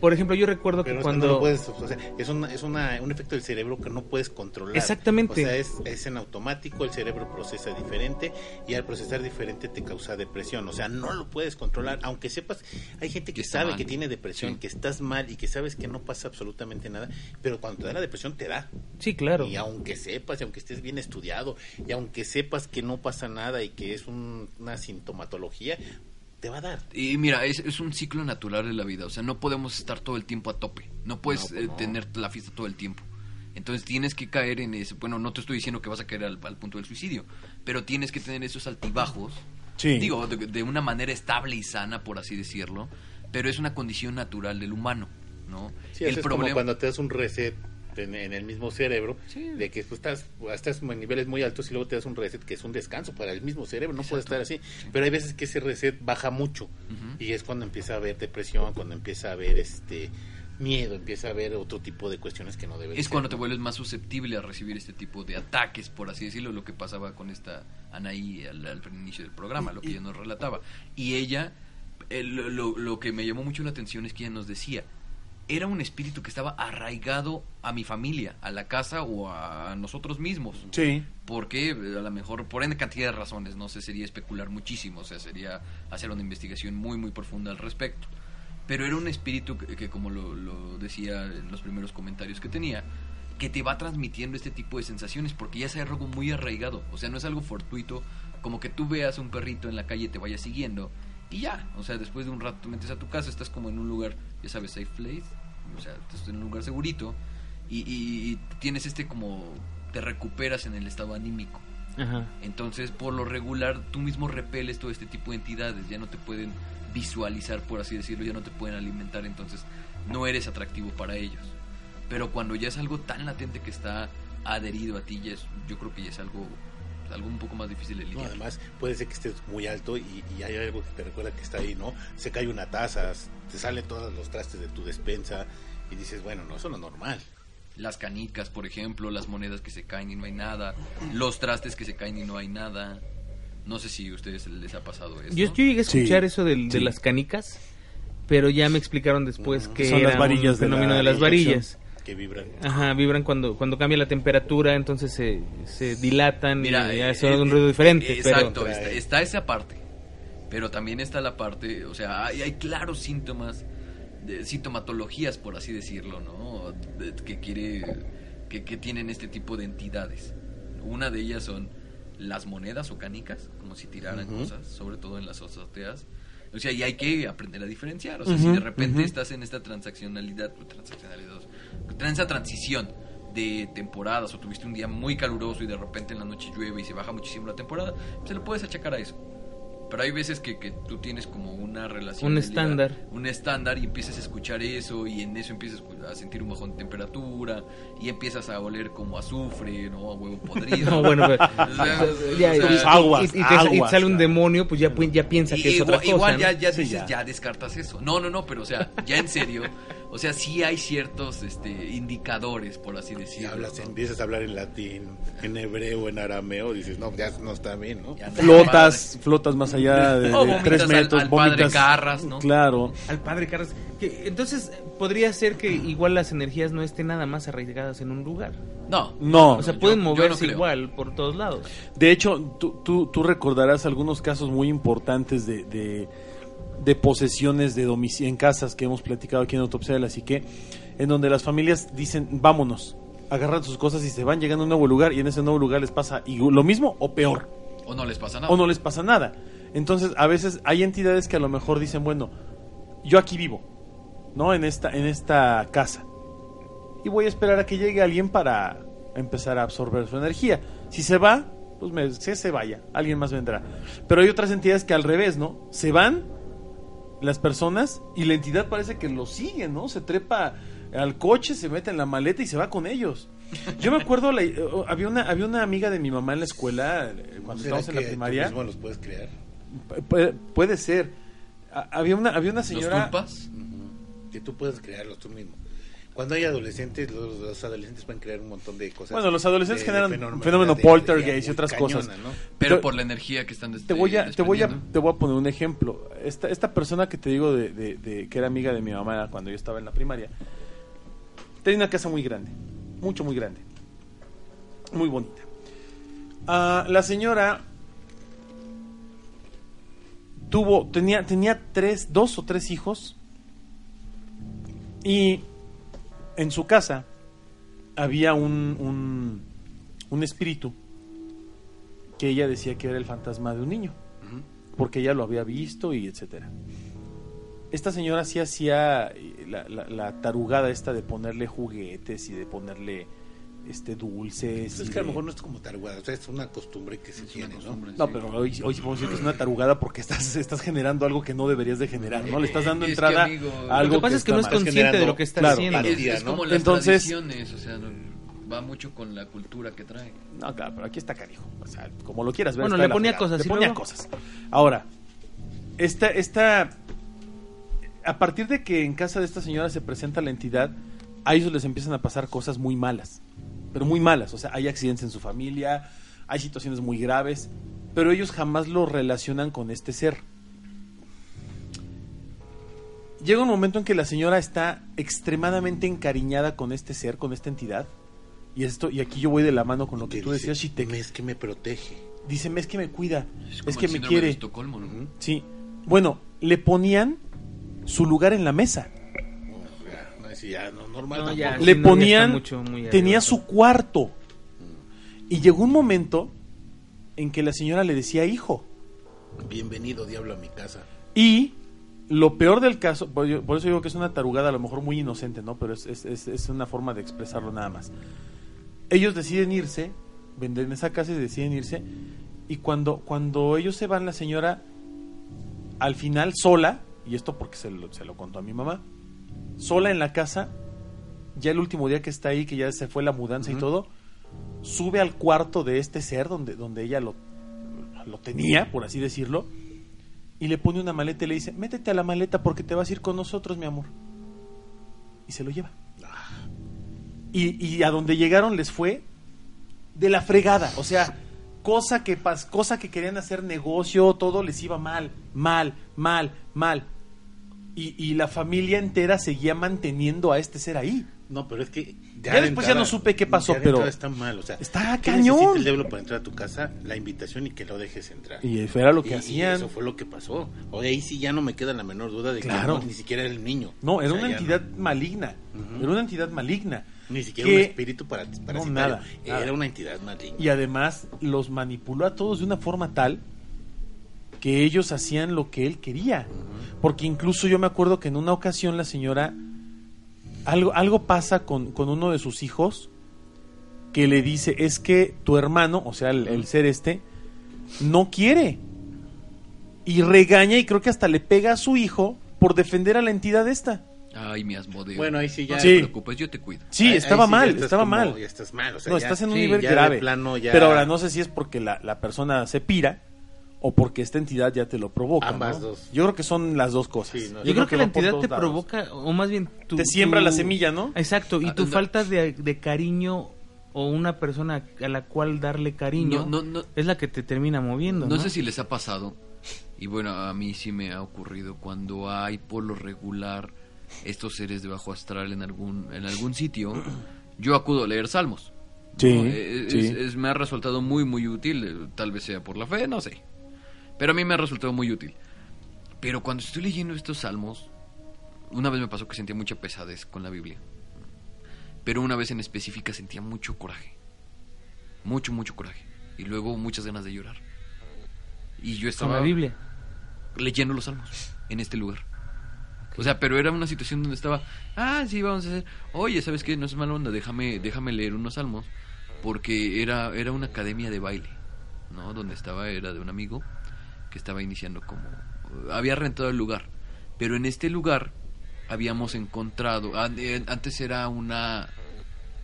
por ejemplo, yo recuerdo Pero que cuando... no lo puedes, o sea, es, una- es una- un efecto del cerebro que no puedes controlar. Exactamente. O sea, es, es en automático, el cerebro procesa diferente y al procesar diferente te causa depresión. O sea, no lo puedes controlar, aunque sepas, hay gente que sabe mal. que tiene depresión, Sí. que estás mal y que sabes que no pasa absolutamente nada, pero cuando te da la depresión te da. Sí, claro. Y aunque sepas, y aunque estés bien estudiado, y aunque sepas que no pasa nada y que es un- una sintomatología, te va a dar. Y mira, es, es un ciclo natural de la vida. O sea, no podemos estar todo el tiempo a tope. No puedes No, pues eh, tener la fiesta todo el tiempo. Entonces tienes que caer en ese. Bueno, no te estoy diciendo que vas a caer al, al punto del suicidio, pero tienes que tener esos altibajos. Sí. Digo, de, de una manera estable y sana, por así decirlo. Pero es una condición natural del humano, ¿no? Sí, eso es como cuando te das un reset en, en el mismo cerebro, Sí. de que estás, estás en niveles muy altos y luego te das un reset que es un descanso para el mismo cerebro, no puede estar así. Pero hay veces que ese reset baja mucho Ujú. y es cuando empieza a haber depresión, cuando empieza a haber este miedo, empieza a haber otro tipo de cuestiones que no deben Es ser, cuando te ¿no? vuelves más susceptible a recibir este tipo de ataques, por así decirlo, lo que pasaba con esta Anaí al, al inicio del programa, lo que ella nos relataba. Y ella, eh, lo, lo- lo que me llamó mucho la atención es que ella nos decía, era un espíritu que estaba arraigado a mi familia, a la casa o a nosotros mismos. Sí. Porque eh, a lo mejor, por en cantidad de razones, no sé, sería especular muchísimo, o sea, sería hacer una investigación muy, muy profunda al respecto. Pero era un espíritu que, que como lo, lo decía en los primeros comentarios que tenía, que te va transmitiendo este tipo de sensaciones, porque ya es algo muy arraigado, o sea, no es algo fortuito, como que tú veas un perrito en la calle y te vaya siguiendo, y ya, o sea, después de un rato te metes a tu casa, estás como en un lugar, ya sabes, safe place, o sea, estás en un lugar segurito, y, y- y tienes este como te recuperas en el estado anímico. Ajá. Entonces, por lo regular, tú mismo repeles todo este tipo de entidades, ya no te pueden visualizar, por así decirlo, ya no te pueden alimentar, entonces no eres atractivo para ellos. Pero cuando ya es algo tan latente que está adherido a ti, ya es- yo creo que ya es algo, algo un poco más difícil de No, lidiar. además, puede ser que estés muy alto y, y hay algo que te recuerda que está ahí, ¿no? Se cae una taza, te salen todos los trastes de tu despensa y dices, bueno, no, eso no es normal. Las canicas, por ejemplo, las monedas que se caen y no hay nada, los trastes que se caen y no hay nada. No sé si a ustedes les ha pasado eso. Yo, yo llegué a Sí, escuchar eso del- de sí. las canicas, pero ya me explicaron después que Son las era varillas un de la fenómeno de las varillas. Que vibran. Ajá, vibran cuando, cuando cambia la temperatura, entonces se, se dilatan Mira, y ya eh, eh, un ruido diferente. Exacto, pero, está, está esa parte. Pero también está la parte, o sea, hay, hay claros síntomas, de, sintomatologías, por así decirlo, ¿no? De- que quiere, que, que tienen este tipo de entidades. Una de ellas son las monedas o canicas, como si tiraran cosas, sobre todo en las azoteas. O sea, y hay que aprender a diferenciar. O sea, si de repente estás en esta transaccionalidad, transaccionalidad, en esa transición de temporadas o tuviste un día muy caluroso y de repente en la noche llueve y se baja muchísimo la temporada, se lo puedes achacar a eso. Pero hay veces que, que tú tienes como una relación. Un estándar. Un estándar y empiezas a escuchar eso y en eso empiezas a sentir un bajón de temperatura y empiezas a oler como azufre, ¿no? A huevo podrido. No, bueno, pero- O sea, ya, o sea, y- aguas, y, y te- y aguas, sale un demonio, pues ya, ya piensa que y- es otra igual, cosa. igual ¿no? ya, ya Sí, dices, ya. ya. descartas eso. No, no, no, pero o sea, ya en serio, o sea, sí hay ciertos este, indicadores, por así decirlo. hablas, ¿no? empiezas a hablar en latín, en hebreo, en arameo, dices, no, ya no está bien, ¿no? Ya no, Flotas, flotas más allá de, tres al- metros. al padre vomitas- Carras, ¿no? Claro. Al padre. Que, entonces, podría ser que igual las energías no estén nada más arraigadas en un lugar. No, No. O sea, yo- pueden yo no moverse igual por todos lados. De hecho, tú, tú, tú recordarás algunos casos muy importantes de, de, de posesiones de domicilio en casas que hemos platicado aquí en Autopsia de la Psique, en donde las familias dicen, vámonos, agarran sus cosas y se van llegando a un nuevo lugar y en ese nuevo lugar les pasa y lo mismo o peor, O no les pasa nada. o no les pasa nada. Entonces, a veces hay entidades que a lo mejor dicen, bueno, yo aquí vivo, ¿no? En esta, en esta casa. Y voy a esperar a que llegue alguien para empezar a absorber su energía. Si se va, pues me, se vaya, alguien más vendrá. Pero hay otras entidades que al revés, ¿no? Se van las personas y la entidad parece que lo sigue, ¿no? Se trepa al coche, se mete en la maleta y se va con ellos. Yo me acuerdo, la- eh, había, una, había una amiga de mi mamá en la escuela, eh, cuando ¿Será estábamos en la que tú primaria. mismo los puedes crear? Pu- puede, ser. A- Había una, había una ¿Los señora. culpas? Ujú. Que tú puedes crearlos tú mismo. Cuando hay adolescentes, los, los adolescentes pueden crear un montón de cosas. Bueno, los adolescentes de- generan fenómeno- fenómeno de- poltergeist de- y otras cañona, cosas. ¿no? Pero Te- por la energía que están Te voy a, te voy a, te voy a poner un ejemplo. Esta, esta persona que te digo de, de- de- que era amiga de mi mamá cuando yo estaba en la primaria, tenía una casa muy grande, mucho, muy grande, muy bonita. Ah, la señora tuvo, tenía, tenía tres, dos o tres hijos y en su casa había un, un, un espíritu que ella decía que era el fantasma de un niño, porque ella lo había visto y etcétera. Esta señora sí hacía la, la- la tarugada esta de ponerle juguetes y de ponerle este dulces. Pues es que a lo de- mejor no es como tarugada, o sea, es una costumbre que se tiene, ¿no? No, sí. pero hoy, hoy sí podemos decir que es una tarugada porque estás, estás generando algo que no deberías de generar, ¿no? Le estás dando Es que, entrada amigo, a algo Lo que pasa es que no es consciente de lo que está Claro, haciendo. Es, es ¿no? como las Entonces- tradiciones, o sea, no- va mucho con la cultura que trae. No, claro, pero aquí está canijo. O sea, como lo quieras ver. Bueno, le ponía cosas, Le ¿y ponía luego? cosas. Ahora, esta, esta. A partir de que en casa de esta señora se presenta la entidad, a ellos les empiezan a pasar cosas muy malas. Pero muy malas. O sea, hay accidentes en su familia, hay situaciones muy graves. Pero ellos jamás lo relacionan con este ser. Llega un momento en que la señora está extremadamente encariñada con este ser, con esta entidad. Y esto, y aquí yo voy de la mano con lo que tú dice, decías, Shitek. "Me- Es que me protege. Dice, es que me cuida, Es, que el me de quiere. Estocolmo, ¿no? Sí. Bueno, le ponían su lugar en la mesa. Ya, no normal No, ya. Le sí, no, ya está ponían, mucho, muy tenía arriba. su cuarto. Y llegó un momento en que la señora le decía hijo. Bienvenido, diablo, a mi casa. Y lo peor del caso, por, yo- por eso digo que es una tarugada, a lo mejor muy inocente, ¿no? Pero es, es, es- es una forma de expresarlo nada más. Ellos deciden irse, venden esa casa y deciden irse. Y cuando, cuando ellos se van, la señora, al final, sola, y esto porque se lo, se lo contó a mi mamá, sola en la casa, ya el último día que está ahí, que ya se fue la mudanza y todo, sube al cuarto de este ser donde, donde ella lo, lo tenía, por así decirlo, y le pone una maleta y le dice, métete a la maleta porque te vas a ir con nosotros, mi amor. Y se lo lleva. Y, y a donde llegaron les fue de la fregada. O sea, cosa que, pas- cosa que querían hacer negocio, todo les iba mal, mal, mal, mal. Y, y la familia entera seguía manteniendo a este ser ahí. No, pero es que Ya de después ya no supe qué pasó, ya pero- entrada está mal, o sea, Está ¿qué cañón. el diablo para entrar a tu casa? La invitación y que lo dejes entrar. Y era lo que Y- y hacían. eso fue lo que pasó. O de ahí sí ya no me queda la menor duda de Claro. que no, ni siquiera era el niño. No, era O sea, una ya entidad maligna. Ujú. Era una entidad maligna. no. Ni siquiera que- un espíritu para, para No, nada, nada. Era una entidad maligna. Y además los manipuló a todos de una forma tal que ellos hacían lo que él quería. Porque incluso yo me acuerdo que en una ocasión la señora, algo, algo pasa con, con uno de sus hijos que le dice, es que tu hermano, o sea, el, el ser este, no quiere. Y regaña y creo que hasta le pega a su hijo por defender a la entidad esta. Ay, mi asmodeo. Bueno, ahí sí ya. No Sí. te preocupes, yo te cuido. Sí, Ahí- ahí estaba sí mal, estaba como- mal. Ya estás mal, o sea, no, ya- estás en un sí, nivel grave. plano ya- Pero ahora no sé si es porque la, la persona se pira o porque esta entidad ya te lo provoca. Ambas ¿no? dos. Yo creo que son las dos cosas. Sí, no, Yo creo que la entidad te lados. provoca, o más bien tu, Te siembra tu- la semilla, ¿no? Exacto, y Ah, tu no. falta de, de cariño o una persona a la cual darle cariño No, no, no. es la que te termina moviendo. No No, sé si les ha pasado, y bueno, a mí sí me ha ocurrido cuando hay por lo regular estos seres de bajo astral en algún, en algún sitio, yo acudo a leer salmos. Sí, ¿no? Eh, Es- sí. es- me ha resultado muy, muy útil, eh, tal vez sea por la fe, no sé. Pero a mí me ha resultado muy útil. Pero cuando estoy leyendo estos salmos, una vez me pasó que sentía mucha pesadez con la Biblia. Pero una vez en específica sentía mucho coraje. Mucho, mucho coraje. Y luego muchas ganas de llorar. Y yo con estaba la Biblia. leyendo los salmos en este lugar. O sea, pero era una situación donde estaba, ah, sí, vamos a hacer, oye, ¿sabes qué? No es mala onda, déjame, déjame leer unos salmos, porque era, era una academia de baile, ¿no? Donde estaba, era de un amigo que estaba iniciando como, había rentado el lugar, pero en este lugar habíamos encontrado, eh, antes era una,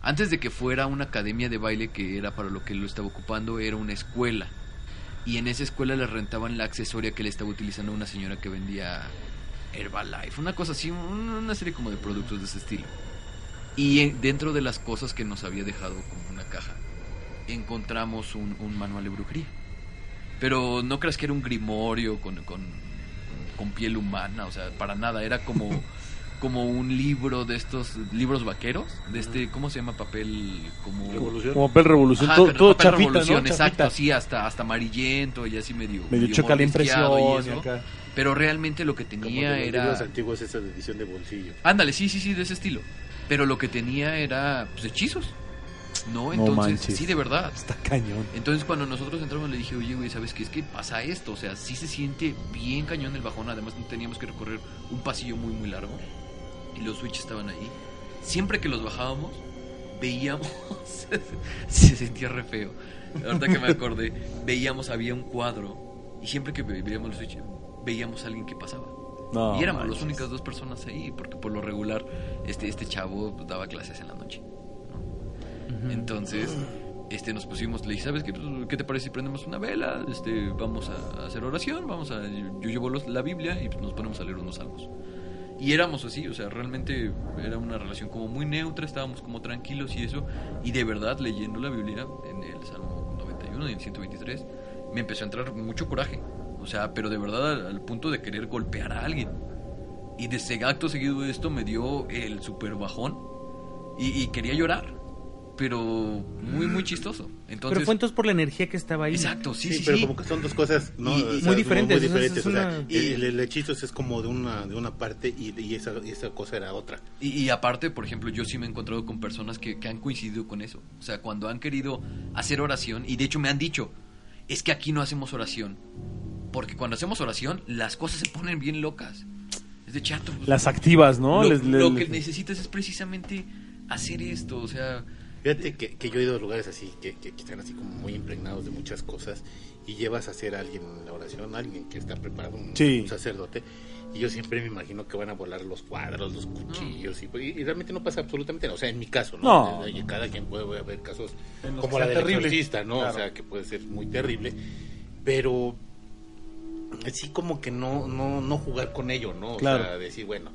antes de que fuera una academia de baile que era para lo que lo estaba ocupando, era una escuela. Y en esa escuela le rentaban la accesoria que le estaba utilizando una señora que vendía Herbalife, una cosa así, un- una serie como de productos de ese estilo. Y en- dentro de las cosas que nos había dejado como una caja, encontramos un manual de brujería. Pero no creas que era un grimorio con, con, con piel humana, o sea, para nada, era como, como un libro de estos libros vaqueros, de este, ¿cómo se llama? Papel como... Revolución. Como papel revolución, Ajá, todo, todo papel chafita, revolución, ¿no? exacto, Chafita. sí, hasta, hasta amarillento y así medio... Medio choca la impresión y y eso. acá. Pero realmente lo que Como tenía de los era... libros antiguos, esa edición de bolsillo. Ándale, sí, sí, sí, de ese estilo. Pero lo que tenía era pues, hechizos. No, entonces, sí, de verdad. Está cañón. Entonces cuando nosotros entramos le dije, oye, güey, ¿sabes qué? Es que pasa esto. O sea, sí se siente bien cañón el bajón. Además teníamos que recorrer un pasillo muy, muy largo. Y los switches estaban ahí. Siempre que los bajábamos, veíamos... se sentía re feo. Ahorita que me acordé, veíamos, había un cuadro. Y siempre que ve- veíamos los switches, veíamos a alguien que pasaba. No, y éramos manches. las únicas dos personas ahí, porque por lo regular este, este chavo daba clases en la noche. Entonces, este, nos pusimos, le dije, ¿sabes qué, Pues, qué te parece si prendemos una vela? Este, vamos a, hacer oración, vamos a, yo llevo la Biblia y pues, nos ponemos a leer unos salmos. Y éramos así, o sea, realmente era una relación como muy neutra, estábamos como tranquilos y eso. Y de verdad, leyendo la Biblia, en el Salmo 91 y el 123, me empezó a entrar mucho coraje. O sea, pero de verdad al, punto de querer golpear a alguien. Y de ese acto seguido de esto me dio el super bajón. Y quería llorar. Pero muy, muy chistoso. Entonces, Pero fue entonces por la energía que estaba ahí. Exacto, sí, Sí, sí, pero sí. como que son dos cosas ¿no? Y- y- O sea, muy diferentes, Muy diferentes. es o sea, el, el hechizo es como de una, de una parte y, y esa, y esa cosa era otra. Y, y aparte, por ejemplo, yo sí me he encontrado con personas que, que han coincidido con eso. O sea, cuando han querido hacer oración, y de hecho me han dicho, es que aquí no hacemos oración. Porque cuando hacemos oración, las cosas se ponen bien locas. Es de chato. pues. Las activas, ¿no? Lo, Les- les- lo que les- necesitas es precisamente hacer esto, o sea, Fíjate que, que yo he ido a lugares así, que, que, que están así como muy impregnados de muchas cosas, y llevas a hacer a alguien en la oración, alguien que está preparado, un, Sí. un sacerdote, y yo siempre me imagino que van a volar los cuadros, los cuchillos, y, y realmente no pasa absolutamente nada. O sea, en mi caso, ¿no? No. Cada quien puede haber casos como la del terrible. exorcista, ¿no? Claro. O sea, que puede ser muy terrible, pero así como que no, no, no jugar con ello, ¿no? O Claro. sea, decir, bueno,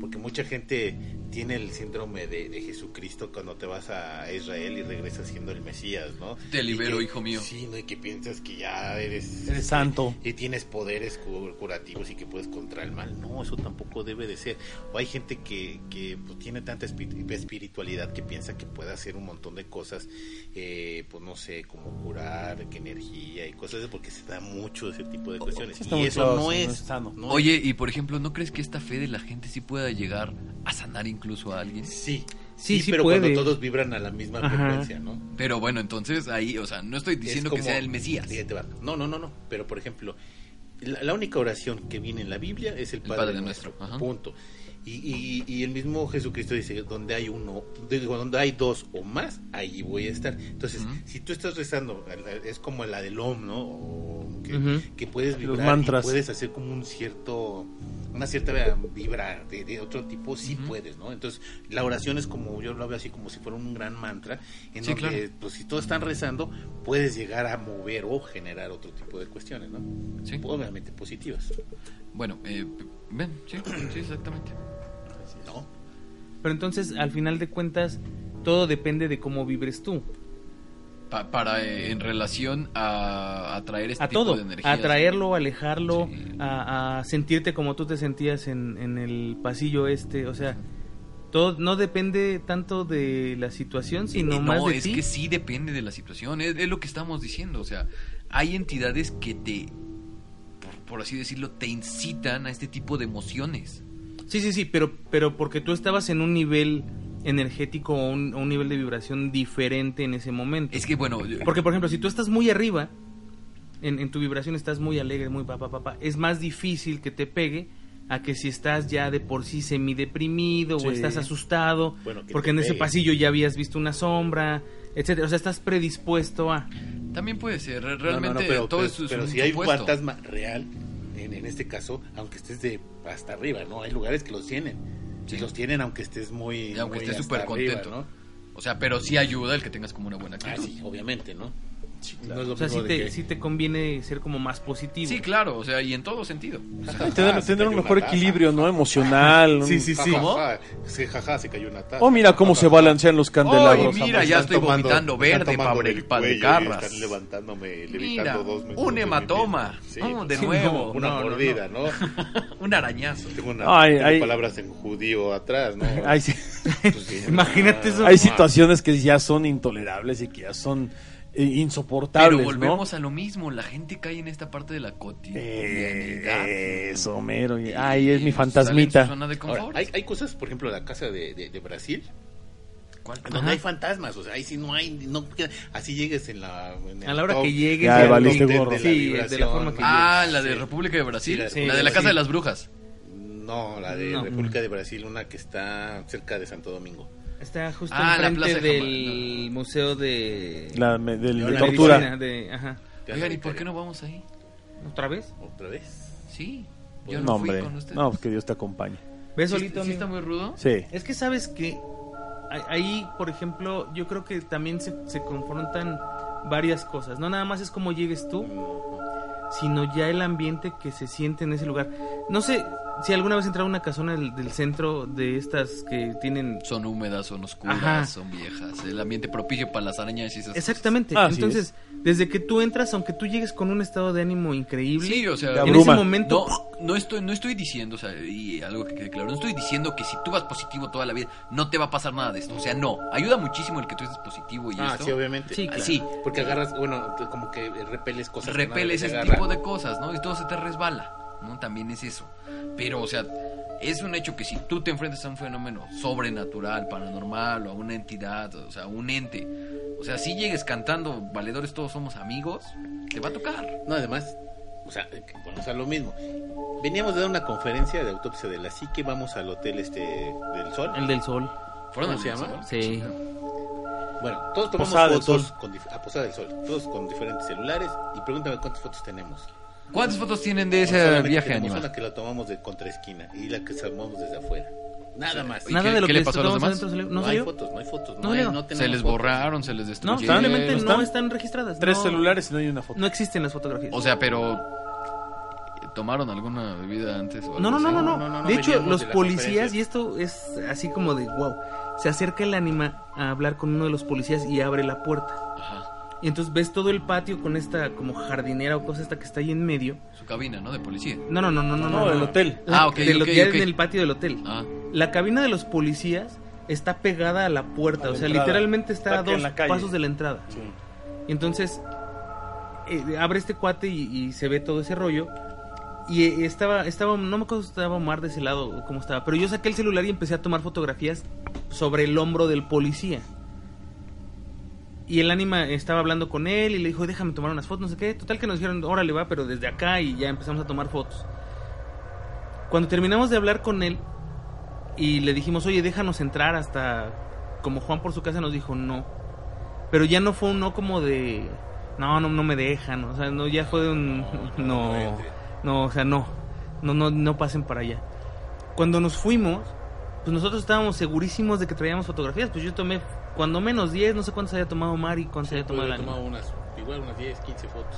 porque mucha gente tiene el síndrome de, de Jesucristo cuando te vas a Israel y regresas siendo el Mesías, ¿no? Te libero, que- hijo mío. Sí, ¿no? Y que piensas que ya eres... Eres santo. Y tienes poderes cu- curativos y que puedes contra el mal. No, eso tampoco debe de ser. O hay gente que, que pues, tiene tanta espi- espiritualidad que piensa que puede hacer un montón de cosas, eh, pues no sé, como curar, que energía y cosas, porque se da mucho ese tipo de cuestiones. Sí, está y eso no es sano. no Oye, y por ejemplo, ¿no crees que esta fe de la gente sí pueda llegar a sanar incluso a alguien? Sí, Sí, sí, sí pero puede. cuando todos vibran a la misma Ajá. frecuencia, ¿no? Pero bueno, entonces ahí, o sea, no estoy diciendo Es que como- sea el Mesías. No, no, no, no. Pero por ejemplo, la, la única oración que viene en la Biblia es el El Padre, Padre Nuestro. Nuestro, ajá. Y, y, y el mismo Jesucristo dice, donde hay uno, digo, donde hay dos o más, allí voy a estar. Entonces, si tú estás rezando, es como la del OM, ¿no? O que, puedes vibrar y puedes hacer como un cierto, una cierta vibra de, de otro tipo, sí puedes, ¿no? Entonces, la oración es como, yo lo veo así como si fuera un gran mantra, en Sí, donde, claro. pues si todos están rezando, puedes llegar a mover o generar otro tipo de cuestiones, ¿no? Sí. Obviamente positivas, Bueno, eh, ven, sí, sí, exactamente. Pero entonces, al final de cuentas, todo depende de cómo vibres tú. Pa- para, eh, en relación a atraer este a tipo todo, de energías. a atraerlo, alejarlo, Sí. a, a sentirte como tú te sentías en, en el pasillo este, o sea, todo no depende tanto de la situación, sino más no, de es ti. que sí depende de la situación, es, es lo que estamos diciendo, o sea, hay entidades que te, por, por así decirlo, te incitan a este tipo de emociones. Sí, sí, sí, pero, pero porque tú estabas en un nivel energético o un, un nivel de vibración diferente en ese momento. Es que bueno, yo- Porque, por ejemplo, si tú estás muy arriba, en, en tu vibración estás muy alegre, muy papá, papá, es más difícil que te pegue a que si estás ya de por sí semideprimido Sí. o estás asustado, Bueno, porque en ese pasillo ya habías visto una sombra, etcétera. O sea, estás predispuesto a... también puede ser, re- No, no, realmente no, pero, todo pero- eso es pero un si hay un fantasma real, en, en este caso, aunque estés de hasta arriba, ¿no? Hay lugares que los tienen. Sí. Y los tienen aunque estés muy... Y aunque muy estés súper arriba, contento. ¿no? O sea, pero sí ayuda el que tengas como una buena Ah, actitud. sí, obviamente, ¿no? O sea, sí te, que- sí te conviene ser como más positivo. Sí, claro, o sea, y en todo sentido. O sea, Ajá, Tener, se tener un mejor taza. equilibrio, ¿no? Emocional. Sí, sí, sí. Jaja, se cayó una taza. Oh, mira cómo se balancean los candelabros. Mira, ya estoy tomando- vomitando verde para el garras. Están levantándome, Mira, dos un hematoma. Sí, Oh, de sí, nuevo. Una No, mordida, ¿no? Un arañazo. Tengo, una, Ay, tengo ay. palabras en judío atrás, ¿no? Sí- Pues Imagínate eso. hay situaciones que ya son intolerables y que ya son insoportables, Pero volvemos ¿no? a lo mismo, la gente cae en esta parte de la cotidianidad. Eh, eso, mero. y- Ay, es mi fantasmita. zona de Ahora, hay, hay cosas, por ejemplo, la casa de, de, de Brasil, donde Ajá. hay fantasmas, o sea, ahí sí no hay, no, así llegues en la... en el A la hora top que llegues... Ya, valiste de- gorro. Sí, de la forma que Ah, Sí. la de República de Brasil. Sí, la de la de la Casa de de las Brujas. No, la de No. República de Brasil, una que está cerca de Santo Domingo. Está justo Ah, la enfrente del museo de... La me- del- de la tortura. medicina, de- ajá. Oigan, ¿y por qué no vamos ahí? ¿Otra vez? ¿Otra vez? Sí. Yo No, no, fui hombre. con ustedes. No, pues que Dios te acompañe. ¿Ves ¿Sí, solito? sí amigo? está muy rudo? Sí. Es que sabes que ahí- ahí, por ejemplo, yo creo que también se, se confrontan varias cosas. No nada más es como llegues tú, sino ya el ambiente que se siente en ese lugar. No sé si alguna vez entraron a una casona del, del centro de estas que tienen... Son húmedas, son oscuras, Ajá. son viejas. El ambiente propicio para las arañas y esas Exactamente. Así Entonces, desde que tú entras, aunque tú llegues con un estado de ánimo increíble, Sí, o sea, en ese momento... No, no estoy, no estoy diciendo, o sea, y algo que quede claro, no estoy diciendo que si tú vas positivo toda la vida, no te va a pasar nada de esto. O sea, no. Ayuda muchísimo el que tú estés positivo y Ah, esto. sí, obviamente. Sí, Ah, claro. Sí, Porque agarras, bueno, como que repeles cosas. que repeles ese agarra. tipo de cosas, ¿no? Y todo se te resbala, ¿no? También es eso. Pero, o sea, es un hecho que si tú te enfrentas a un fenómeno sobrenatural, paranormal o a una entidad, o sea, a un ente, o sea, si llegues cantando Valedores todos somos amigos, te va a tocar. No, además, O sea, bueno, o sea, lo mismo. Veníamos de dar una conferencia de autopsia de la psique, vamos al hotel este del Sol. El del sol. ¿Fueron ¿Cómo se llama? Sol? Sí. Bueno, todos tomamos Posada fotos con a Posada del Sol, todos con diferentes celulares y pregúntame cuántas fotos tenemos. ¿Cuántas fotos tienen de ese viaje animal? Una que la tomamos de contraesquina y la que salmamos desde afuera. Nada más. ¿Y Nada qué- de lo qué que le pasó a los tomamos demás? adentro salió. No, ¿No hay fotos, no hay fotos. No, No hay- no Se les fotos. borraron, se les No, destruyeron. simplemente ¿no no, están? están registradas. Tres no, celulares y no hay una foto. No existen las fotografías. O sea, pero ¿tomaron alguna bebida antes? o algo No, no, no, así? no, no. No, no, no, De hecho, los de policías, y esto es así como de wow, se acerca el ánima a hablar con uno de los policías y abre la puerta. Ajá. Y entonces ves todo el patio con esta como jardinera o cosa esta que está ahí en medio. Su cabina, ¿no? De policía. No, no, no, no, no. No, del hotel. La- Ah, ok, del- ok, ya ok. en el patio del hotel. Ah, La cabina de los policías está pegada a la puerta, A la o sea, entrada. literalmente está a Está dos pasos de la entrada. Sí. Y entonces eh, abre este cuate y, y se ve todo ese rollo. Y eh, estaba, estaba, no me acuerdo si estaba Omar de ese lado o cómo estaba, pero yo saqué el celular y empecé a tomar fotografías sobre el hombro del policía. Y el ánima estaba hablando con él y le dijo, déjame tomar unas fotos, no sé qué. Total que nos dijeron, órale va, pero desde acá y ya empezamos a tomar fotos. Cuando terminamos de hablar con él y le dijimos, oye, déjanos entrar hasta... Como Juan por su casa nos dijo, no. Pero ya no fue un no como de... No, no, no me dejan. O sea, no, ya fue un... No, no, o sea, no. No, no, no pasen para allá. Cuando nos fuimos, pues nosotros estábamos segurísimos de que traíamos fotografías. Pues yo tomé, cuando menos 10, no sé cuántas había tomado Omar y cuántas había tomado Yo el he tomado unas, igual unas 10, 15 fotos.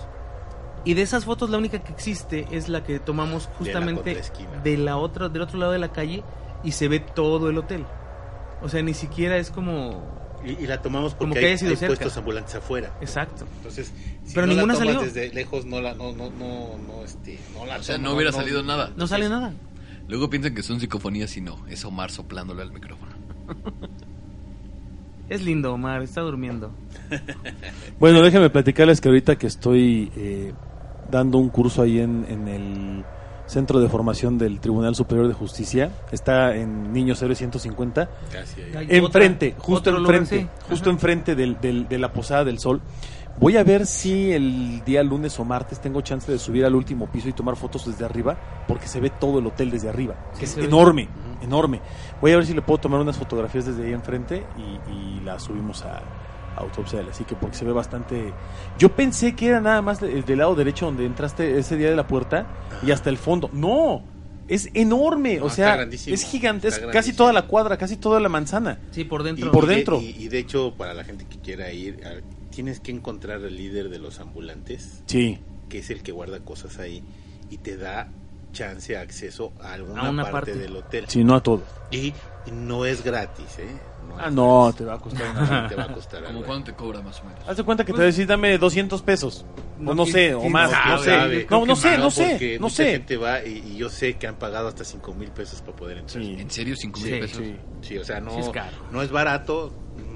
Y de esas fotos la única que existe es la que tomamos justamente contraesquina. de la otra, del otro lado de la calle y se ve todo el hotel. O sea, ni siquiera es como Y, y la tomamos Como porque que hay, haya sido hay cerca. puestos ambulantes afuera. exacto. Entonces, si Pero no ninguna la tomas salió. desde lejos no la no no no no este no la o sea, tomas, no hubiera salido nada. No sale nada. Luego piensan que son psicofonías y no, es Omar soplándole al micrófono. Es lindo, Omar, está durmiendo. Bueno, déjenme platicarles que ahorita que estoy eh, dando un curso ahí en, en el Centro de Formación del Tribunal Superior de Justicia, está en Niños Héroes 150, Casi ahí. Enfrente, justo lugar, enfrente, sí. justo enfrente del, del- de la Posada del Sol. Voy a ver si el día lunes o martes tengo chance de subir al último piso y tomar fotos desde arriba, porque se ve todo el hotel desde arriba, que es ve. enorme, enorme. Voy a ver si le puedo tomar unas fotografías desde ahí enfrente y, y las subimos a, a Autopsia de la Psique, porque se ve bastante... Yo pensé que era nada más de- del lado derecho donde entraste ese día de la puerta y hasta el fondo. ¡No! Es enorme, No, o sea, es gigante, es casi toda la cuadra, casi toda la manzana. Sí, por dentro. Y- por dentro. Y, y de hecho, para la gente que quiera ir, a- tienes que encontrar al líder de los ambulantes, Sí. que es el que guarda cosas ahí y te da chance, acceso a alguna A una parte, parte. del hotel. Sí, no a todo. Y, no es gratis, ¿eh? Ah, es no, gratis. te va a costar una... te va a costar ¿Como algo. cuánto te cobra más o menos? Haz de cuenta que te va a decir, dame 200 pesos. No, o no ¿quién- sé, o más, no sé. Sabe. No, no sé, no sé, no sé. gente va y, y yo sé que han pagado hasta 5 mil pesos para poder entrar. Sí. ¿En serio? ¿Cinco mil Sí, pesos? Sí. Sí, o sea, no, Sí es caro. no es barato,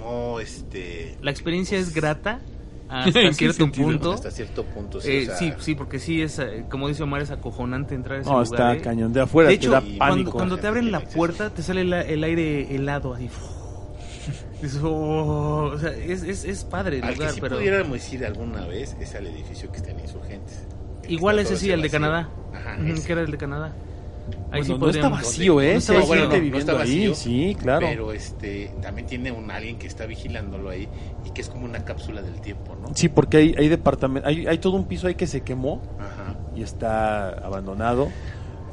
no este La experiencia es grata hasta ¿En qué cierto sentido? punto. hasta cierto punto. Sí, Eh, o sea, sí, sí, porque sí es, eh, como dice Omar, es acojonante entrar a ese No, lugar. está ¿eh? cañón. De afuera De te hecho, da y cuando, pánico. cuando te abren la puerta, te sale la- el aire helado, así. Dices, "Oh", o sea, es, es, es padre el Al lugar, que sí pero... pudiéramos ir alguna vez es al edificio que está en Insurgentes. Igual ese sí, el de. Canadá. Ajá, ese. que era el de Canadá. Ahí Bueno, sí no está vacío, ¿eh? No está gente no, no viviendo está ahí. Sí, claro. Pero este también tiene un alguien que está vigilándolo ahí y que es como una cápsula del tiempo, ¿no? Sí, porque hay, hay departamentos, hay, hay todo un piso ahí que se quemó Ajá. y está abandonado.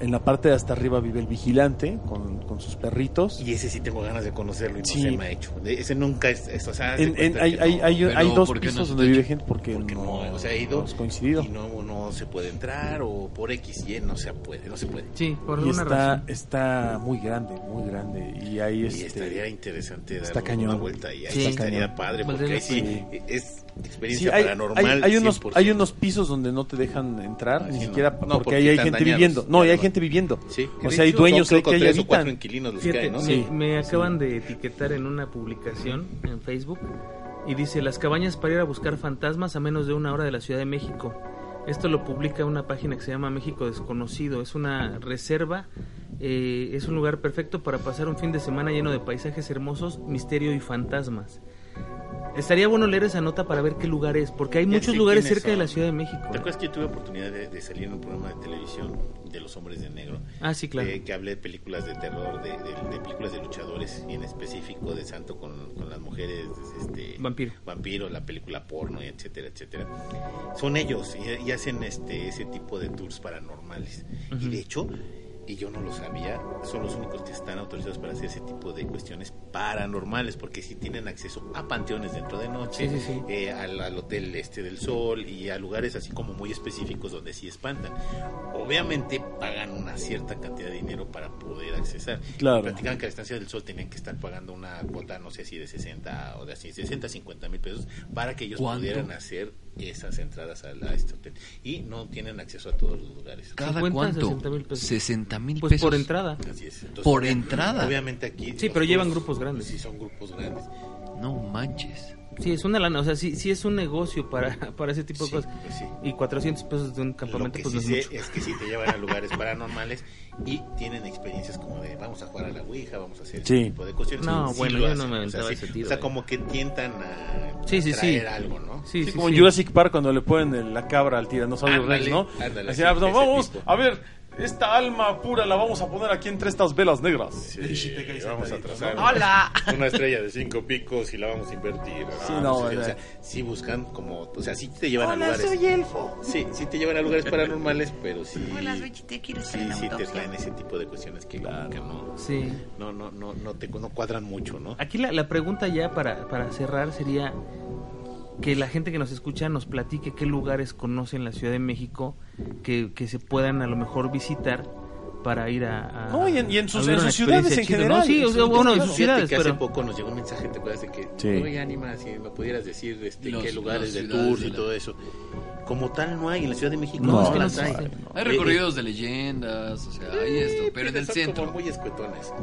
En la parte de hasta arriba vive el vigilante con, con sus perritos. Y ese sí tengo ganas de conocerlo y no Sí. se me ha hecho. Ese nunca es, es- o sea, En- en- hay, hay, no, hay, pero hay dos ¿por qué no pisos se donde vive gente porque, porque no, no, o sea, he ido no coincidido. y no, no se puede entrar o por X y Y no se puede, no se puede. Sí, por Y alguna está, razón. está muy grande, muy grande. Y ahí Y este, estaría interesante dar una vuelta ahí. Sí. Ahí estaría Cañón. padre, porque ahí sí, Sí. Sí, experiencia hay, paranormal. hay- hay unos, 100%. hay unos pisos donde no te dejan entrar, Ah, ni sí, siquiera no. porque, No, porque ahí hay gente dañados. viviendo. No, y hay gente viviendo. Sí. O sea, hay dueños que que tres o cuatro habitan. inquilinos los Fíjate, que hay, ¿no? me, Sí, me sí. acaban de etiquetar en una publicación en Facebook y dice las cabañas para ir a buscar fantasmas a menos de una hora de la Ciudad de México. Esto lo publica una página que se llama México Desconocido. Es una reserva, eh, es un lugar perfecto para pasar un fin de semana lleno de paisajes hermosos, misterio y fantasmas. Estaría bueno leer esa nota para ver qué lugar es, porque hay Ya muchos lugares cerca de son. la Ciudad de México. ¿Te acuerdas que yo tuve oportunidad de, de salir en un programa de televisión de los hombres de negro? Ah, sí, claro. Eh, que hablé de películas de terror, de, de- de películas de luchadores y en específico de Santo con, con las mujeres, este, Vampiro. vampiro, la película porno, etcétera, etcétera. Son ellos y, y hacen este ese tipo de tours paranormales. Y de hecho, y yo no lo sabía, son los únicos que están autorizados para hacer ese tipo de cuestiones paranormales, porque si tienen acceso a panteones dentro de noche, Sí, sí, sí. eh, al, al hotel este del sol y a lugares así como muy específicos donde sí espantan. Obviamente pagan una cierta cantidad de dinero para poder accesar. Claro. Platicaban que a la estancia del sol tenían que estar pagando una cuota, no sé si de 60 o de así, 60, 50 mil pesos para que ellos ¿Cuánto? pudieran hacer esas entradas a, a este hotel. Y no tienen acceso a todos los lugares. ¿Cada 50, cuánto? 60 mil pesos. 60 mil Pues pesos. por entrada. Así es. Entonces, Por obvia- entrada. Obviamente aquí. Sí, pero llevan grupos grandes. Sí, son grupos grandes. No manches. Sí, es una lana, o sea, sí, sí es un negocio para, para ese tipo de Sí, cosas. pues sí. Y 400 pesos de un Lo campamento, que pues sí no es mucho. es que sí te llevan a lugares paranormales y tienen experiencias como de vamos a jugar a la Ouija, vamos a hacer Sí. ese tipo de cuestiones. No, Sí bueno, yo no me o sea, aventaba ese tiro O sea, como que tientan a, Sí, sí, a traer sí. algo, ¿no? Sí, Sí, sí, como sí. en Jurassic Park cuando le ponen el- la cabra al tiranosaurio Rex, ¿no? ándale, Así, sí, ah, no, ese vamos, tipo. a ver, esta alma pura la vamos a poner aquí entre estas velas negras. Sí, te caes vamos a trazar ¿no? ¡Hola! una estrella de cinco picos y la vamos a invertir. Sí, no, sé, o o sea- sí buscan como, o sea, sí te llevan a Hola, lugares. soy elfo. Sí, sí te llevan a lugares paranormales, pero sí. Hola, soy Chite, ¿quieres Sí, una sí te traen ese tipo de cuestiones que, que no, Sí. no, no, no, no te no cuadran mucho, ¿no? Aquí la, la pregunta ya para, para cerrar sería que la gente que nos escucha nos platique qué lugares conoce en la Ciudad de México que, que se puedan a lo mejor visitar para ir a... a- No, y en- y en sus- en sus ciudades en chida, ¿no? general, Sí, en o sus sea, bueno, en sus ciudades, que hace pero... poco nos llegó un mensaje, ¿te acuerdas de que, Sí. oye, Anima, si me pudieras decir este, Los- qué lugares de tours de y la- todo eso? Como tal no hay en la Ciudad de México. No, No, es que no las hay. Hay Eh, recorridos de leyendas, o sea, hay esto, pero en el centro. muy escuetones.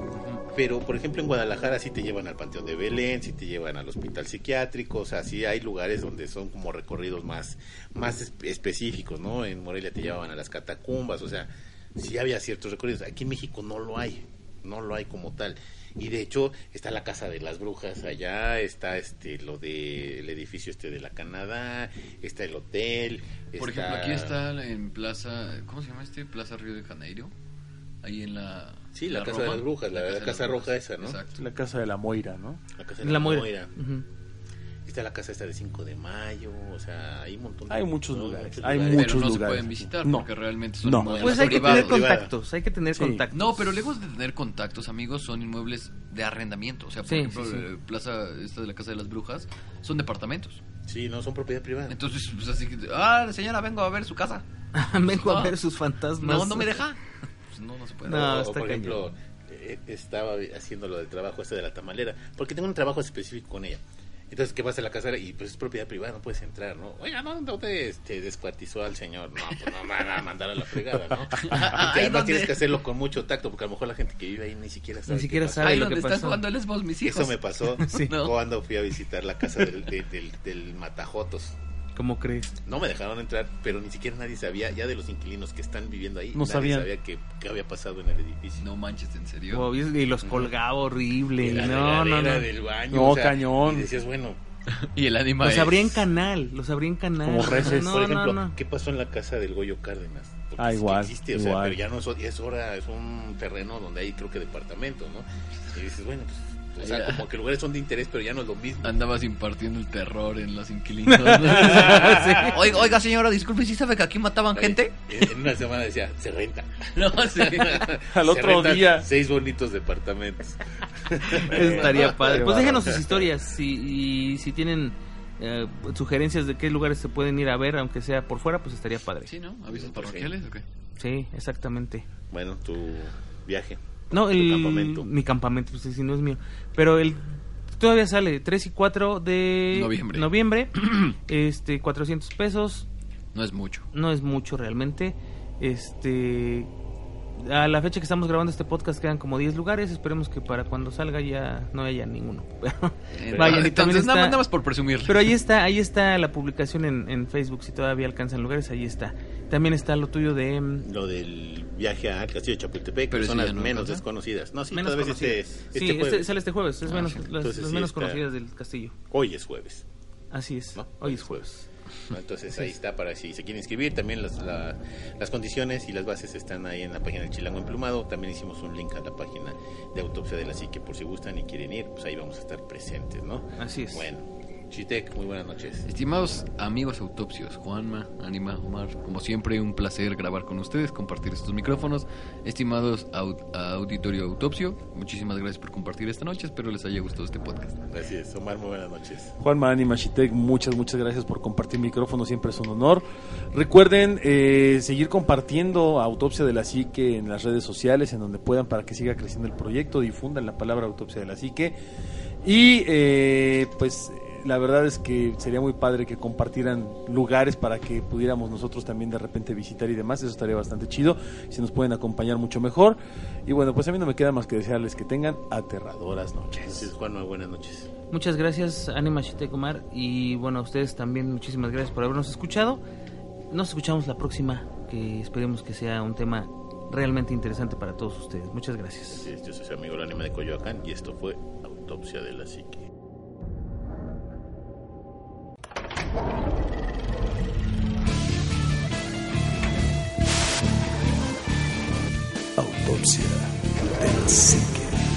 Pero, por ejemplo, en Guadalajara sí te llevan al Panteón de Belén, sí te llevan al Hospital Psiquiátrico, o sea, sí hay lugares donde son como recorridos más, más espe- específicos, ¿no? En Morelia te llevaban a las catacumbas, o sea, sí había ciertos recorridos. Aquí en México no lo hay, no lo hay como tal. Y de hecho está la casa de las brujas allá, está este lo de el edificio este de la Canadá, está el hotel. Por ejemplo, aquí está en Plaza, ¿cómo se llama este? Plaza Río de Janeiro. Ahí en la... Sí, la Casa de Roma. las Brujas, la- la de Casa las Roja Brujas, esa, ¿no? Exacto. La casa de la Moira, ¿no? la casa de La Moira. Moira. Ujú. Está la casa esta de 5 de mayo, o sea, hay un montón de... Hay muchos ¿no? lugares, Muchos hay lugares. muchos pero no se lugares pueden visitar No. porque realmente son No. inmuebles Pues hay que tener contactos, hay que tener Sí. contactos. No, pero lejos de tener contactos, amigos, son inmuebles de arrendamiento. O sea, por Sí, ejemplo, sí, sí. eh, Plaza esta de la Casa de las Brujas son departamentos. Sí, no, son propiedad privada. Entonces, pues así que, ah, señora, vengo a ver su casa. Vengo a No. ver sus fantasmas. No, no me deja. No, no se puede. No, o, está por cañón. ejemplo, eh, estaba haciendo lo del trabajo este de la tamalera, porque tengo un trabajo específico con ella. Entonces, ¿qué pasa a la casa? Y pues es propiedad privada, no puedes entrar, ¿no? Oiga, ¿no? ¿Dónde este, descuartizó al señor? No, pues no me van a mandar a la fregada, ¿no? Además donde- tienes que hacerlo con mucho tacto, porque a lo mejor la gente que vive ahí ni siquiera sabe. Ni qué siquiera pasó. sabe Ahí lo donde que pasó. jugando el Xbox mis hijos. Eso me pasó cuando fui a visitar la casa del, de- del, del Matajotos. ¿Cómo crees? No me dejaron entrar, pero ni siquiera nadie sabía, ya de los inquilinos que están viviendo ahí, No nadie sabían. sabía qué, qué había pasado en el edificio. No manches, ¿en serio? Wow, y los colgaba horrible. Y la No, no, no. del baño. No, cañón. Y decías, bueno, Y el anima Los es- abría en canal, los abría en canal. Como reces. No, por ejemplo, no, no. ¿qué pasó en la casa del Goyo Cárdenas? Porque Ah, sí igual, existe, o sea, pero ya no es, es hora, es un terreno donde hay, creo que departamentos, ¿no? Y dices, bueno, pues, o sea, como que lugares son de interés, pero ya no es lo mismo. Andabas impartiendo el terror en los inquilinos. oiga, oiga, señora, disculpe, ¿sí sabe que aquí mataban gente? En una semana decía, se renta. No, sí. Al Se otro día. Seis bonitos departamentos. Estaría padre. Pues déjanos bárbaro. sus historias. Si, y si tienen eh, sugerencias de qué lugares se pueden ir a ver, aunque sea por fuera, pues estaría padre. Sí, ¿no? ¿Avisos parroquiales o qué? Sí, exactamente. Bueno, tu viaje. No, el, campamento. mi campamento, pues si no es mío. Pero el todavía sale 3 y 4 de Noviembre. noviembre, este 400 pesos, No es mucho. no es mucho realmente. Este a la fecha que estamos grabando este podcast quedan como 10 lugares, esperemos que para cuando salga ya no haya ninguno. Eh, Vayan, Entonces, está- nada más por presumir. Pero ahí está, ahí está la publicación en, en Facebook, si todavía alcanzan lugares, ahí está. También está lo tuyo de... mm, Lo del viaje al castillo de Chapultepec, Pero que son ese las ya no menos desconocidas. No, sí, menos este, conocidas. este sí, jueves. este, sale este jueves, es Ah, menos, sí. las, Entonces las sí menos está- conocidas del castillo. Hoy es jueves. Así es, ¿no? hoy es jueves. Entonces ahí está para si se quieren inscribir. También las, la- las condiciones y las bases están ahí en la página del Chilango Emplumado. También hicimos un link a la página de Autopsia de la Psique por si gustan y quieren ir, pues ahí vamos a estar presentes, ¿no? Así es. Bueno, Chitec, muy buenas noches. Estimados amigos autopsios, Juanma, Anima, Omar, como siempre un placer grabar con ustedes, compartir estos micrófonos. Estimados au- auditorio autopsio, muchísimas gracias por compartir esta noche, espero les haya gustado este podcast. Así es, Omar, muy buenas noches. Juanma Anima Shitek, muchas, muchas gracias por compartir micrófono, siempre es un honor. Recuerden eh, seguir compartiendo Autopsia de la Psique en las redes sociales, en donde puedan, para que siga creciendo el proyecto, difundan la palabra Autopsia de la Psique. Y eh, pues la verdad es que sería muy padre que compartieran lugares para que pudiéramos nosotros también de repente visitar y demás, eso estaría bastante chido, si nos pueden acompañar mucho mejor. Y bueno, pues a mí no me queda más que desearles que tengan aterradoras noches. Es, Juanma, buenas noches. Muchas gracias, Anima Shitek Omar. Y bueno, a ustedes también muchísimas gracias por habernos escuchado. Nos escuchamos la próxima, que esperemos que sea un tema realmente interesante para todos ustedes. Muchas gracias. Así es, yo soy su amigo el anime de Coyoacán y esto fue Autopsia de la Psique. Autopsia de la psique.